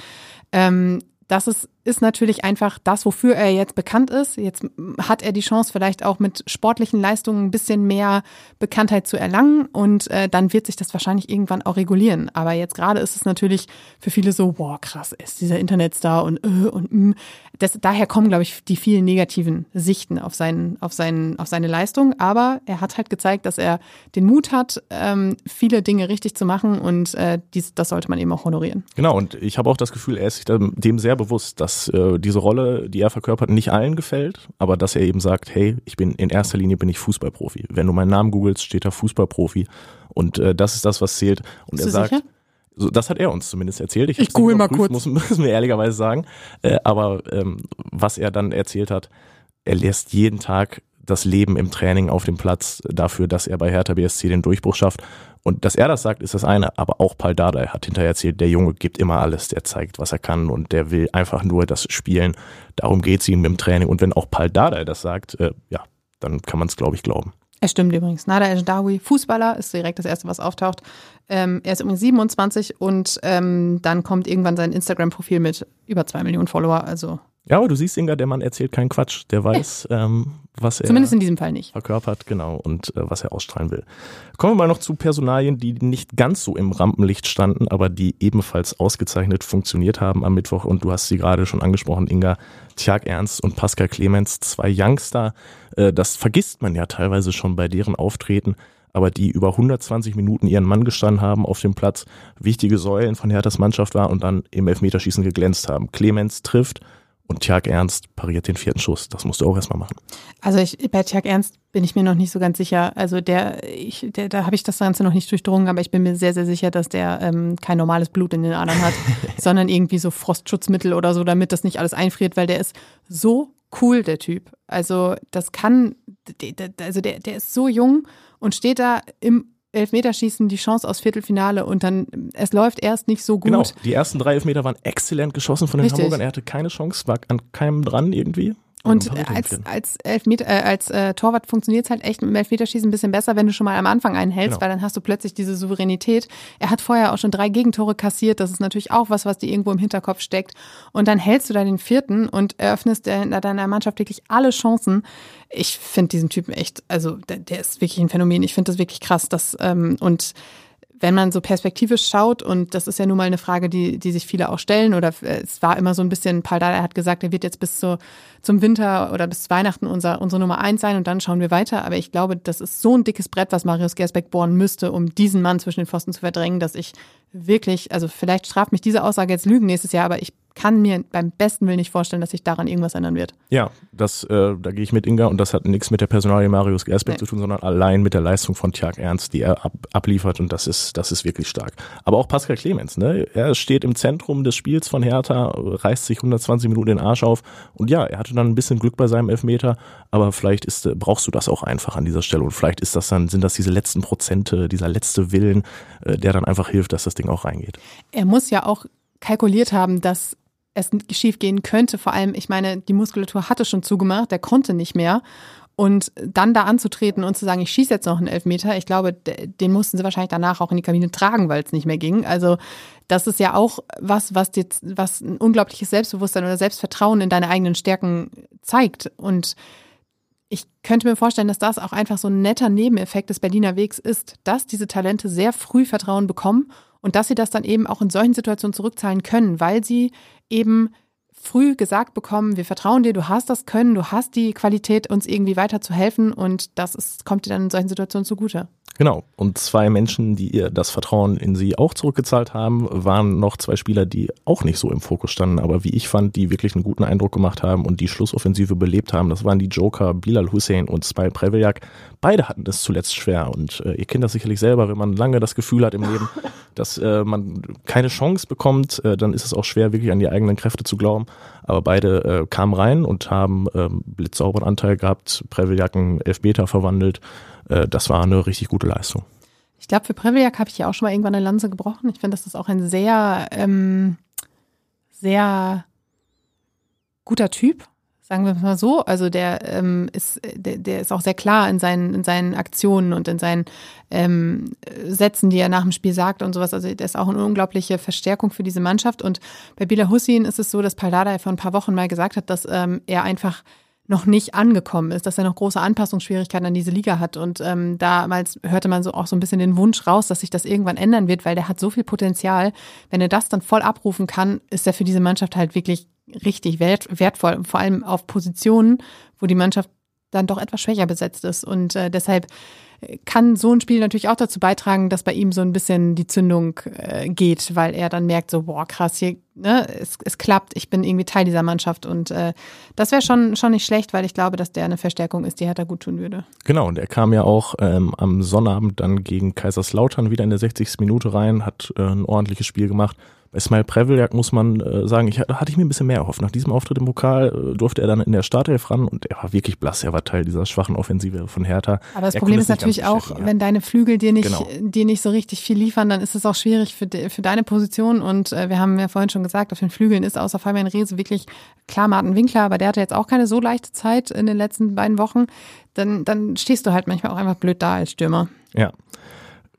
Ähm, das ist, ist natürlich einfach das, wofür er jetzt bekannt ist. Jetzt hat er die Chance, vielleicht auch mit sportlichen Leistungen ein bisschen mehr Bekanntheit zu erlangen und äh, dann wird sich das wahrscheinlich irgendwann auch regulieren. Aber jetzt gerade ist es natürlich für viele so, boah, krass, ist dieser Internetstar und äh, und mh. Das, daher kommen, glaube ich, die vielen negativen Sichten auf, seinen, auf, seinen, auf seine Leistung. Aber er hat halt gezeigt, dass er den Mut hat, ähm, viele Dinge richtig zu machen und äh, dies, das sollte man eben auch honorieren. Genau, und ich habe auch das Gefühl, er ist sich dem sehr bewusst, dass äh, diese Rolle, die er verkörpert, nicht allen gefällt, aber dass er eben sagt, hey, ich bin in erster Linie bin ich Fußballprofi. Wenn du meinen Namen googelst, steht da Fußballprofi und äh, das ist das, was zählt. Und Bist er sagt, sicher? So, das hat er uns zumindest erzählt. Ich, ich google mal kurz. Muss, [laughs] müssen wir ehrlicherweise sagen. Äh, aber ähm, was er dann erzählt hat, er lässt jeden Tag das Leben im Training auf dem Platz dafür, dass er bei Hertha BSC den Durchbruch schafft. Und dass er das sagt, ist das eine. Aber auch Paul Dardai hat hinterher erzählt, der Junge gibt immer alles, der zeigt, was er kann und der will einfach nur das spielen. Darum geht es ihm im Training. Und wenn auch Paul Dardai das sagt, äh, ja, dann kann man es, glaube ich, glauben. Es stimmt übrigens. Nada El Fußballer, ist direkt das erste, was auftaucht. Ähm, er ist übrigens 27 und ähm, dann kommt irgendwann sein Instagram-Profil mit über zwei Millionen Follower. Also ja, aber du siehst, Inga, der Mann erzählt keinen Quatsch. Der weiß, ähm, was er Zumindest in diesem Fall nicht. verkörpert, genau, und äh, was er ausstrahlen will. Kommen wir mal noch zu Personalien, die nicht ganz so im Rampenlicht standen, aber die ebenfalls ausgezeichnet funktioniert haben am Mittwoch. Und du hast sie gerade schon angesprochen, Inga. Tjag Ernst und Pascal Clemens, zwei Youngster. Äh, das vergisst man ja teilweise schon bei deren Auftreten aber die über 120 Minuten ihren Mann gestanden haben auf dem Platz, wichtige Säulen von Herthas Mannschaft war und dann im Elfmeterschießen geglänzt haben. Clemens trifft, und Tjag Ernst pariert den vierten Schuss. Das musst du auch erstmal machen. Also ich, bei Tjag Ernst bin ich mir noch nicht so ganz sicher. Also der, ich, der da habe ich das Ganze noch nicht durchdrungen, aber ich bin mir sehr, sehr sicher, dass der ähm, kein normales Blut in den Adern hat, [laughs] sondern irgendwie so Frostschutzmittel oder so, damit das nicht alles einfriert, weil der ist so cool, der Typ. Also das kann, also der, der ist so jung und steht da im Elfmeterschießen die Chance aus Viertelfinale und dann, es läuft erst nicht so gut. Genau, die ersten drei Elfmeter waren exzellent geschossen von den Richtig. Hamburgern. Er hatte keine Chance, war an keinem dran irgendwie. Und als, als, Elfmeter, äh, als äh, Torwart funktioniert es halt echt mit dem Elfmeterschießen ein bisschen besser, wenn du schon mal am Anfang einen hältst, genau. weil dann hast du plötzlich diese Souveränität. Er hat vorher auch schon drei Gegentore kassiert, das ist natürlich auch was, was dir irgendwo im Hinterkopf steckt. Und dann hältst du da den vierten und eröffnest deiner Mannschaft wirklich alle Chancen. Ich finde diesen Typen echt, also der, der ist wirklich ein Phänomen. Ich finde das wirklich krass. Dass, ähm, und wenn man so perspektivisch schaut, und das ist ja nun mal eine Frage, die, die sich viele auch stellen, oder äh, es war immer so ein bisschen, Paul Dada hat gesagt, er wird jetzt bis zu, zum Winter oder bis Weihnachten unser, unsere Nummer eins sein und dann schauen wir weiter. Aber ich glaube, das ist so ein dickes Brett, was Marius Gersbeck bohren müsste, um diesen Mann zwischen den Pfosten zu verdrängen, dass ich wirklich, also vielleicht straft mich diese Aussage jetzt Lügen nächstes Jahr, aber ich kann mir beim besten Willen nicht vorstellen, dass sich daran irgendwas ändern wird. Ja, das, äh, da gehe ich mit Inga und das hat nichts mit der Personalie Marius Gersbeck nee. zu tun, sondern allein mit der Leistung von Tjag Ernst, die er ab, abliefert und das ist, das ist wirklich stark. Aber auch Pascal Clemens, ne? Er steht im Zentrum des Spiels von Hertha, reißt sich 120 Minuten den Arsch auf und ja, er hatte dann ein bisschen Glück bei seinem Elfmeter, aber vielleicht ist, brauchst du das auch einfach an dieser Stelle und vielleicht ist das dann, sind das diese letzten Prozente, dieser letzte Willen, äh, der dann einfach hilft, dass das Ding auch reingeht. Er muss ja auch kalkuliert haben, dass es schief gehen könnte. Vor allem, ich meine, die Muskulatur hatte schon zugemacht, der konnte nicht mehr. Und dann da anzutreten und zu sagen, ich schieße jetzt noch einen Elfmeter, ich glaube, den mussten sie wahrscheinlich danach auch in die Kabine tragen, weil es nicht mehr ging. Also das ist ja auch was, was dir, was ein unglaubliches Selbstbewusstsein oder Selbstvertrauen in deine eigenen Stärken zeigt. Und ich könnte mir vorstellen, dass das auch einfach so ein netter Nebeneffekt des Berliner Wegs ist, dass diese Talente sehr früh Vertrauen bekommen und dass sie das dann eben auch in solchen Situationen zurückzahlen können, weil sie eben früh gesagt bekommen, wir vertrauen dir, du hast das Können, du hast die Qualität, uns irgendwie weiter zu helfen und das ist, kommt dir dann in solchen Situationen zugute. Genau. Und zwei Menschen, die ihr das Vertrauen in sie auch zurückgezahlt haben, waren noch zwei Spieler, die auch nicht so im Fokus standen, aber wie ich fand, die wirklich einen guten Eindruck gemacht haben und die Schlussoffensive belebt haben. Das waren die Joker Bilal Hussein und Smile Preveljak. Beide hatten es zuletzt schwer und äh, ihr kennt das sicherlich selber, wenn man lange das Gefühl hat im Leben, [laughs] dass äh, man keine Chance bekommt, äh, dann ist es auch schwer, wirklich an die eigenen Kräfte zu glauben. Aber beide äh, kamen rein und haben ähm, blitzsauberen Anteil gehabt, Preveljak einen Elfmeter verwandelt äh, das war eine richtig gute Leistung. Ich glaube, für Preveljak habe ich ja auch schon mal irgendwann eine Lanze gebrochen. Ich finde, das ist auch ein sehr, ähm, sehr guter Typ, sagen wir mal so. Also der ähm, ist, der, der ist auch sehr klar in seinen, in seinen Aktionen und in seinen ähm, Sätzen, die er nach dem Spiel sagt und sowas. Also der ist auch eine unglaubliche Verstärkung für diese Mannschaft. Und bei Bila Hussein ist es so, dass Paldada vor ein paar Wochen mal gesagt hat, dass ähm, er einfach noch nicht angekommen ist, dass er noch große Anpassungsschwierigkeiten an diese Liga hat. Und ähm, damals hörte man so auch so ein bisschen den Wunsch raus, dass sich das irgendwann ändern wird, weil der hat so viel Potenzial. Wenn er das dann voll abrufen kann, ist er für diese Mannschaft halt wirklich richtig wert, wertvoll. Vor allem auf Positionen, wo die Mannschaft dann doch etwas schwächer besetzt ist. Und äh, deshalb kann so ein Spiel natürlich auch dazu beitragen, dass bei ihm so ein bisschen die Zündung äh, geht, weil er dann merkt, so, boah, krass, hier, ne, es, es klappt, ich bin irgendwie Teil dieser Mannschaft. Und äh, das wäre schon, schon nicht schlecht, weil ich glaube, dass der eine Verstärkung ist, die Hertha gut tun würde. Genau, und er kam ja auch ähm, am Sonnabend dann gegen Kaiserslautern wieder in der 60. Minute rein, hat äh, ein ordentliches Spiel gemacht. Bei Smile Preveljak muss man äh, sagen, ich hatte ich mir ein bisschen mehr erhofft. Nach diesem Auftritt im Pokal äh, durfte er dann in der Startelf ran und er war wirklich blass. Er war Teil dieser schwachen Offensive von Hertha. Aber das er Problem ist natürlich auch, wenn deine Flügel dir nicht, genau. dir nicht so richtig viel liefern, dann ist es auch schwierig für, de, für deine Position. Und äh, wir haben ja vorhin schon gesagt, auf den Flügeln ist außer Fabian Reese wirklich klar Martin Winkler, aber der hatte jetzt auch keine so leichte Zeit in den letzten beiden Wochen. Dann, dann stehst du halt manchmal auch einfach blöd da als Stürmer. Ja.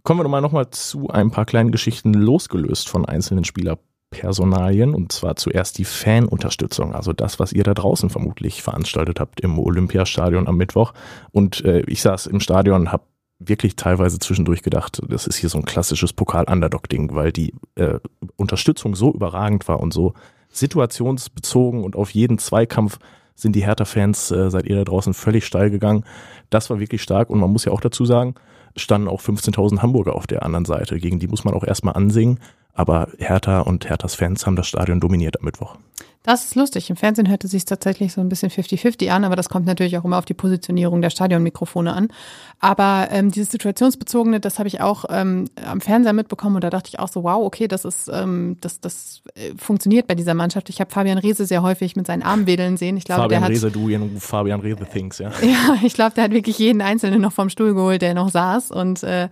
Kommen wir nochmal zu ein paar kleinen Geschichten losgelöst von einzelnen Spielern. Personalien und zwar zuerst die Fanunterstützung, also das, was ihr da draußen vermutlich veranstaltet habt im Olympiastadion am Mittwoch. Und äh, ich saß im Stadion, habe wirklich teilweise zwischendurch gedacht, das ist hier so ein klassisches Pokal-Underdog-Ding, weil die äh, Unterstützung so überragend war und so situationsbezogen und auf jeden Zweikampf sind die Hertha-Fans äh, seit ihr da draußen völlig steil gegangen. Das war wirklich stark und man muss ja auch dazu sagen, standen auch 15.000 Hamburger auf der anderen Seite. Gegen die muss man auch erstmal ansingen. Aber Hertha und Herthas Fans haben das Stadion dominiert am Mittwoch. Das ist lustig. Im Fernsehen hörte sich tatsächlich so ein bisschen 50-50 an, aber das kommt natürlich auch immer auf die Positionierung der Stadionmikrofone an. Aber ähm, dieses situationsbezogene, das habe ich auch ähm, am Fernseher mitbekommen und da dachte ich auch so, wow, okay, das ist, ähm, das, das äh, funktioniert bei dieser Mannschaft. Ich habe Fabian Reese sehr häufig mit seinen Armen wedeln sehen. Ich glaube, Fabian der hat, Reese, du, Fabian Reese Things, ja. [laughs] Ja, ich glaube, der hat wirklich jeden Einzelnen noch vom Stuhl geholt, der noch saß und äh,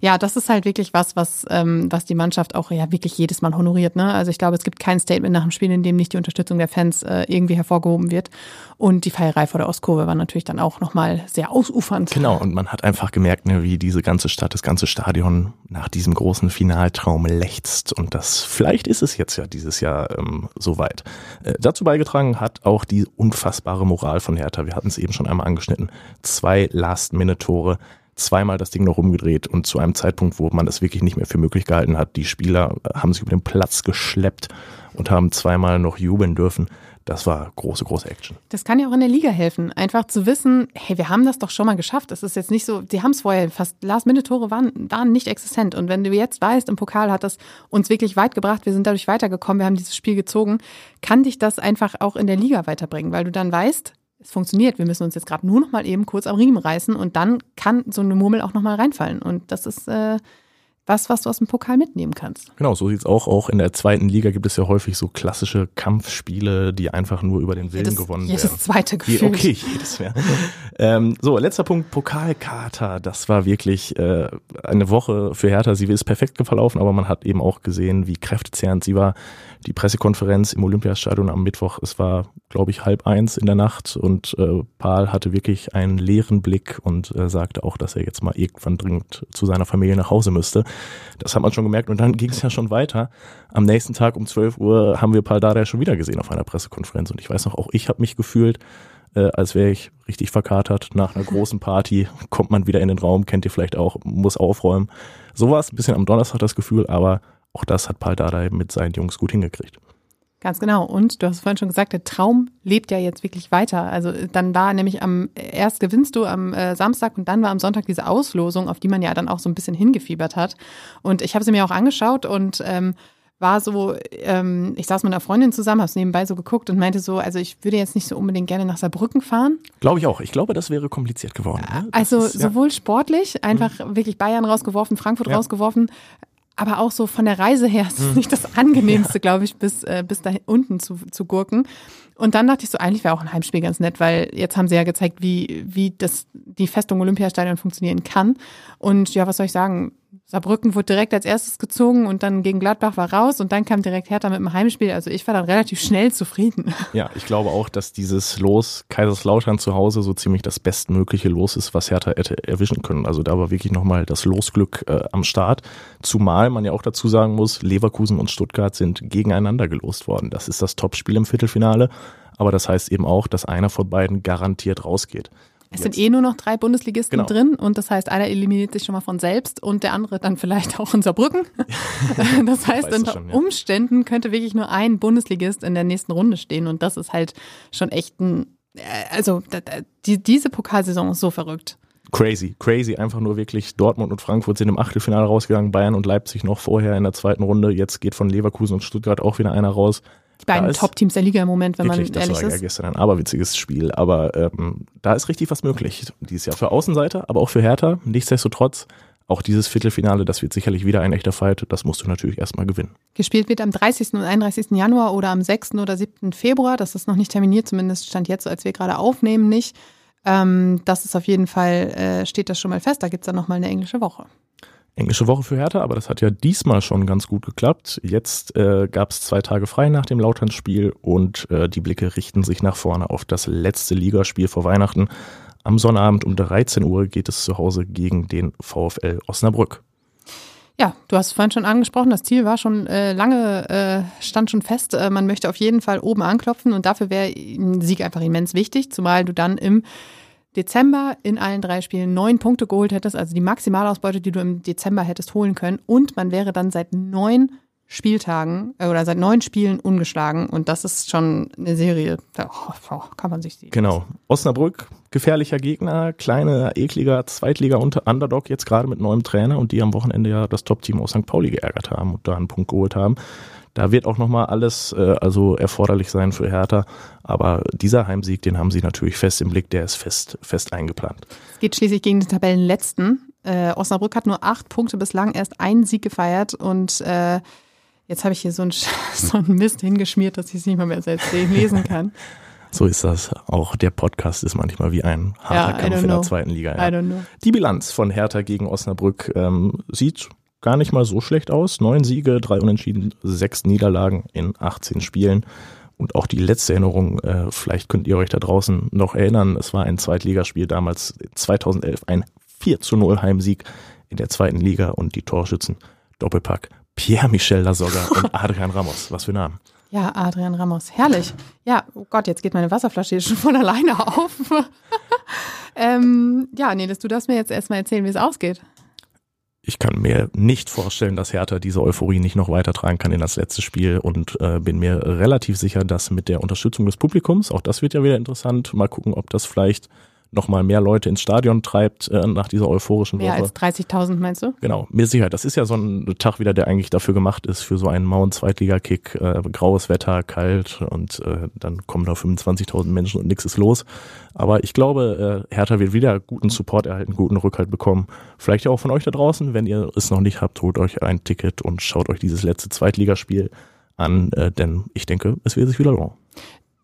ja, das ist halt wirklich was, was, ähm, was die Mannschaft auch ja wirklich jedes Mal honoriert. Ne? Also ich glaube, es gibt kein Statement nach dem Spiel, in dem nicht die Unterstützung der Fans äh, irgendwie hervorgehoben wird. Und die Feierei vor der Ostkurve war natürlich dann auch nochmal sehr ausufernd. Genau, und man hat einfach gemerkt, ne, wie diese ganze Stadt, das ganze Stadion nach diesem großen Finaltraum lechzt. Und das, vielleicht ist es jetzt ja dieses Jahr ähm, soweit. Äh, dazu beigetragen hat auch die unfassbare Moral von Hertha. Wir hatten es eben schon einmal angeschnitten. Zwei Last-Minute-Tore zweimal das Ding noch umgedreht und zu einem Zeitpunkt, wo man es wirklich nicht mehr für möglich gehalten hat. Die Spieler haben sich über den Platz geschleppt und haben zweimal noch jubeln dürfen. Das war große, große Action. Das kann ja auch in der Liga helfen. Einfach zu wissen, hey, wir haben das doch schon mal geschafft. Es ist jetzt nicht so, die haben es vorher fast, Last-Minute-Tore waren, waren nicht existent. Und wenn du jetzt weißt, im Pokal hat das uns wirklich weit gebracht, wir sind dadurch weitergekommen, wir haben dieses Spiel gezogen, kann dich das einfach auch in der Liga weiterbringen, weil du dann weißt, es funktioniert. Wir müssen uns jetzt gerade nur noch mal eben kurz am Riemen reißen und dann kann so eine Murmel auch noch mal reinfallen. Und das ist äh, was, was du aus dem Pokal mitnehmen kannst. Genau, so sieht's auch. Auch in der zweiten Liga gibt es ja häufig so klassische Kampfspiele, die einfach nur über den Willen jedes, gewonnen jedes werden. Jedes zweite Gefühl. Okay, jedes mehr. ähm, so, letzter Punkt, Pokalkater. Das war wirklich äh, eine Woche für Hertha. Sie ist perfekt verlaufen, aber man hat eben auch gesehen, wie kräftezehrend sie war. Die Pressekonferenz im Olympiastadion am Mittwoch, es war, glaube ich, halb eins in der Nacht und äh, Paul hatte wirklich einen leeren Blick und äh, sagte auch, dass er jetzt mal irgendwann dringend zu seiner Familie nach Hause müsste. Das hat man schon gemerkt. Und dann [laughs] ging es ja schon weiter. Am nächsten Tag um 12 Uhr haben wir Paldada schon wieder gesehen auf einer Pressekonferenz. Und ich weiß noch, auch ich habe mich gefühlt, äh, als wäre ich richtig verkatert. Nach einer großen Party kommt man wieder in den Raum, kennt ihr vielleicht auch, muss aufräumen. So war es ein bisschen am Donnerstag das Gefühl, aber auch das hat Paldada mit seinen Jungs gut hingekriegt. Ganz genau. Und du hast vorhin schon gesagt, der Traum lebt ja jetzt wirklich weiter. Also dann war nämlich am erst gewinnst du am äh, Samstag und dann war am Sonntag diese Auslosung, auf die man ja dann auch so ein bisschen hingefiebert hat. Und ich habe sie mir auch angeschaut und ähm, war so, ähm, ich saß mit einer Freundin zusammen, habe es nebenbei so geguckt und meinte so, also ich würde jetzt nicht so unbedingt gerne nach Saarbrücken fahren. Glaube ich auch. Ich glaube, das wäre kompliziert geworden. Ne? Also ist, sowohl sportlich, einfach mhm. wirklich Bayern rausgeworfen, Frankfurt ja. rausgeworfen, aber auch so von der Reise her [laughs] ist es mhm. nicht das angenehmste, ja. glaube ich, bis, äh, bis da unten zu, zu gurken. Und dann dachte ich so, eigentlich wäre auch ein Heimspiel ganz nett, weil jetzt haben sie ja gezeigt, wie, wie das, die Festung Olympiastadion funktionieren kann. Und ja, was soll ich sagen? Saarbrücken wurde direkt als erstes gezogen und dann gegen Gladbach war raus und dann kam direkt Hertha mit dem Heimspiel. Also ich war dann relativ schnell zufrieden. Ja, ich glaube auch, dass dieses Los Kaiserslautern zu Hause so ziemlich das bestmögliche Los ist, was Hertha hätte erwischen können. Also da war wirklich nochmal das Losglück äh, am Start. Zumal man ja auch dazu sagen muss, Leverkusen und Stuttgart sind gegeneinander gelost worden. Das ist das Topspiel im Viertelfinale. Aber das heißt eben auch, dass einer von beiden garantiert rausgeht. Es sind eh nur noch drei Bundesligisten genau. drin und das heißt, einer eliminiert sich schon mal von selbst und der andere dann vielleicht auch in Saarbrücken. [laughs] das heißt, unter schon, ja. Umständen könnte wirklich nur ein Bundesligist in der nächsten Runde stehen und das ist halt schon echt ein, äh, also die, diese Pokalsaison ist so verrückt. Crazy, crazy. Einfach nur wirklich Dortmund und Frankfurt sind im Achtelfinale rausgegangen, Bayern und Leipzig noch vorher in der zweiten Runde. Jetzt geht von Leverkusen und Stuttgart auch wieder einer raus. Die beiden Top-Teams der Liga im Moment, wenn wirklich, man ehrlich ist. Das war ja gestern ein aberwitziges Spiel, aber ähm, da ist richtig was möglich dieses Jahr für Außenseiter, aber auch für Hertha. Nichtsdestotrotz, auch dieses Viertelfinale, das wird sicherlich wieder ein echter Fight. Das musst du natürlich erstmal gewinnen. Gespielt wird am 30. und 31. Januar oder am 6. oder 7. Februar. Das ist noch nicht terminiert, zumindest stand jetzt, als wir gerade aufnehmen, nicht. Ähm, das ist auf jeden Fall, äh, steht das schon mal fest. Da gibt es dann nochmal eine englische Woche englische Woche für Hertha, aber das hat ja diesmal schon ganz gut geklappt. Jetzt äh, gab es zwei Tage frei nach dem Lauternspiel und äh, die Blicke richten sich nach vorne auf das letzte Ligaspiel vor Weihnachten. Am Sonnabend um 13 Uhr geht es zu Hause gegen den VfL Osnabrück. Ja, du hast vorhin schon angesprochen, das Ziel war schon äh, lange, äh, stand schon fest. Äh, man möchte auf jeden Fall oben anklopfen und dafür wäre ein Sieg einfach immens wichtig, zumal du dann im Dezember in allen drei Spielen neun Punkte geholt hättest, also die Maximalausbeute, die du im Dezember hättest holen können. Und man wäre dann seit neun Spieltagen äh, oder seit neun Spielen ungeschlagen. Und das ist schon eine Serie, da oh, kann man sich sehen. Genau. Osnabrück, gefährlicher Gegner, kleiner, ekliger Zweitliga-Underdog, jetzt gerade mit neuem Trainer und die am Wochenende ja das Top-Team aus St. Pauli geärgert haben und da einen Punkt geholt haben. Da wird auch nochmal alles äh, also erforderlich sein für Hertha. Aber dieser Heimsieg, den haben sie natürlich fest im Blick, der ist fest, fest eingeplant. Es geht schließlich gegen den Tabellenletzten. Äh, Osnabrück hat nur acht Punkte bislang, erst einen Sieg gefeiert und äh, jetzt habe ich hier so einen [laughs] so Mist hingeschmiert, dass ich es nicht mal mehr selbst lesen kann. So ist das. Auch der Podcast ist manchmal wie ein harter ja, Kampf in der zweiten Liga. Ja. Die Bilanz von Hertha gegen Osnabrück ähm, sieht gar nicht mal so schlecht aus. Neun Siege, drei Unentschieden, sechs Niederlagen in 18 Spielen. Und auch die letzte Erinnerung, äh, vielleicht könnt ihr euch da draußen noch erinnern, es war ein Zweitligaspiel damals 2011, ein 4 zu 0 Heimsieg in der zweiten Liga und die Torschützen Doppelpack Pierre-Michel Lasogga und [laughs] Adrian Ramos. Was für Namen. Ja, Adrian Ramos. Herrlich. Ja, oh Gott, jetzt geht meine Wasserflasche hier schon von alleine auf. [laughs] ähm, ja, nee, das, du darfst mir jetzt erstmal erzählen, wie es ausgeht ich kann mir nicht vorstellen, dass Hertha diese Euphorie nicht noch weitertragen kann in das letzte Spiel und äh, bin mir relativ sicher, dass mit der Unterstützung des Publikums, auch das wird ja wieder interessant, mal gucken, ob das vielleicht nochmal mehr Leute ins Stadion treibt äh, nach dieser euphorischen mehr Woche. Mehr als 30.000 meinst du? Genau, mir Sicherheit. Das ist ja so ein Tag wieder, der eigentlich dafür gemacht ist, für so einen mauen Zweitliga-Kick. Äh, graues Wetter, kalt und äh, dann kommen da 25.000 Menschen und nichts ist los. Aber ich glaube, äh, Hertha wird wieder guten Support erhalten, guten Rückhalt bekommen. Vielleicht auch von euch da draußen. Wenn ihr es noch nicht habt, holt euch ein Ticket und schaut euch dieses letzte Zweitligaspiel an, äh, denn ich denke, es wird sich wieder lohnen.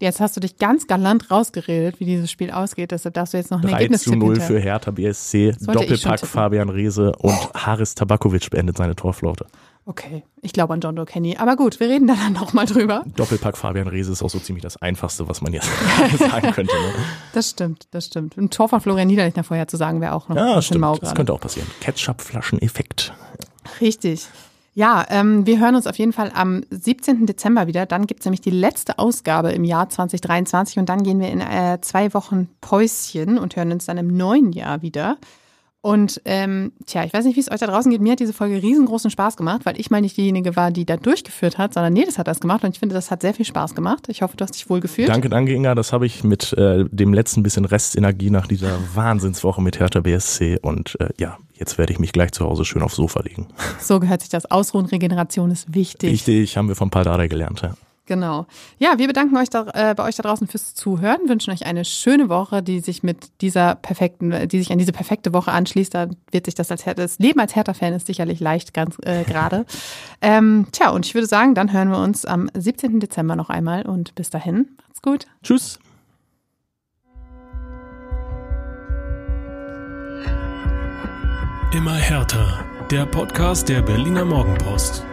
Jetzt hast du dich ganz galant rausgeredet, wie dieses Spiel ausgeht. Deshalb darfst du jetzt noch ein 3 Ergebnis zu 0 für Hertha BSC. Doppelpack Fabian Reese und Haris Tabakovic beendet seine Torflaute. Okay, ich glaube an John Doe Kenny. Aber gut, wir reden da dann nochmal drüber. Doppelpack Fabian Reese ist auch so ziemlich das Einfachste, was man jetzt [laughs] sagen könnte. Ne? Das stimmt, das stimmt. Ein Tor von Florian Niederlechner vorher zu sagen, wäre auch noch ja, ein stimmt. Das könnte auch passieren. Ketchup-Flaschen-Effekt. Richtig. Ja, ähm, wir hören uns auf jeden Fall am 17. Dezember wieder. Dann gibt's nämlich die letzte Ausgabe im Jahr 2023 und dann gehen wir in äh, zwei Wochen Päuschen und hören uns dann im neuen Jahr wieder. Und ähm, tja, ich weiß nicht, wie es euch da draußen geht. Mir hat diese Folge riesengroßen Spaß gemacht, weil ich mal nicht diejenige war, die da durchgeführt hat, sondern Nedes hat das gemacht und ich finde, das hat sehr viel Spaß gemacht. Ich hoffe, du hast dich wohl gefühlt. Danke, danke, Inga. Das habe ich mit äh, dem letzten bisschen Restenergie nach dieser Wahnsinnswoche mit Hertha BSC und äh, ja, jetzt werde ich mich gleich zu Hause schön aufs Sofa legen. So gehört sich das. Ausruhen, Regeneration ist wichtig. Wichtig, haben wir von Paldare gelernt. Ja. Genau. Ja, wir bedanken euch da, äh, bei euch da draußen fürs Zuhören, wünschen euch eine schöne Woche, die sich mit dieser perfekten, die sich an diese perfekte Woche anschließt. Da wird sich das als Hertha, das Leben als Hertha-Fan ist sicherlich leicht ganz äh, gerade. [laughs] ähm, tja, und ich würde sagen, dann hören wir uns am 17. Dezember noch einmal und bis dahin, macht's gut. Tschüss. Immer härter. Der Podcast der Berliner Morgenpost.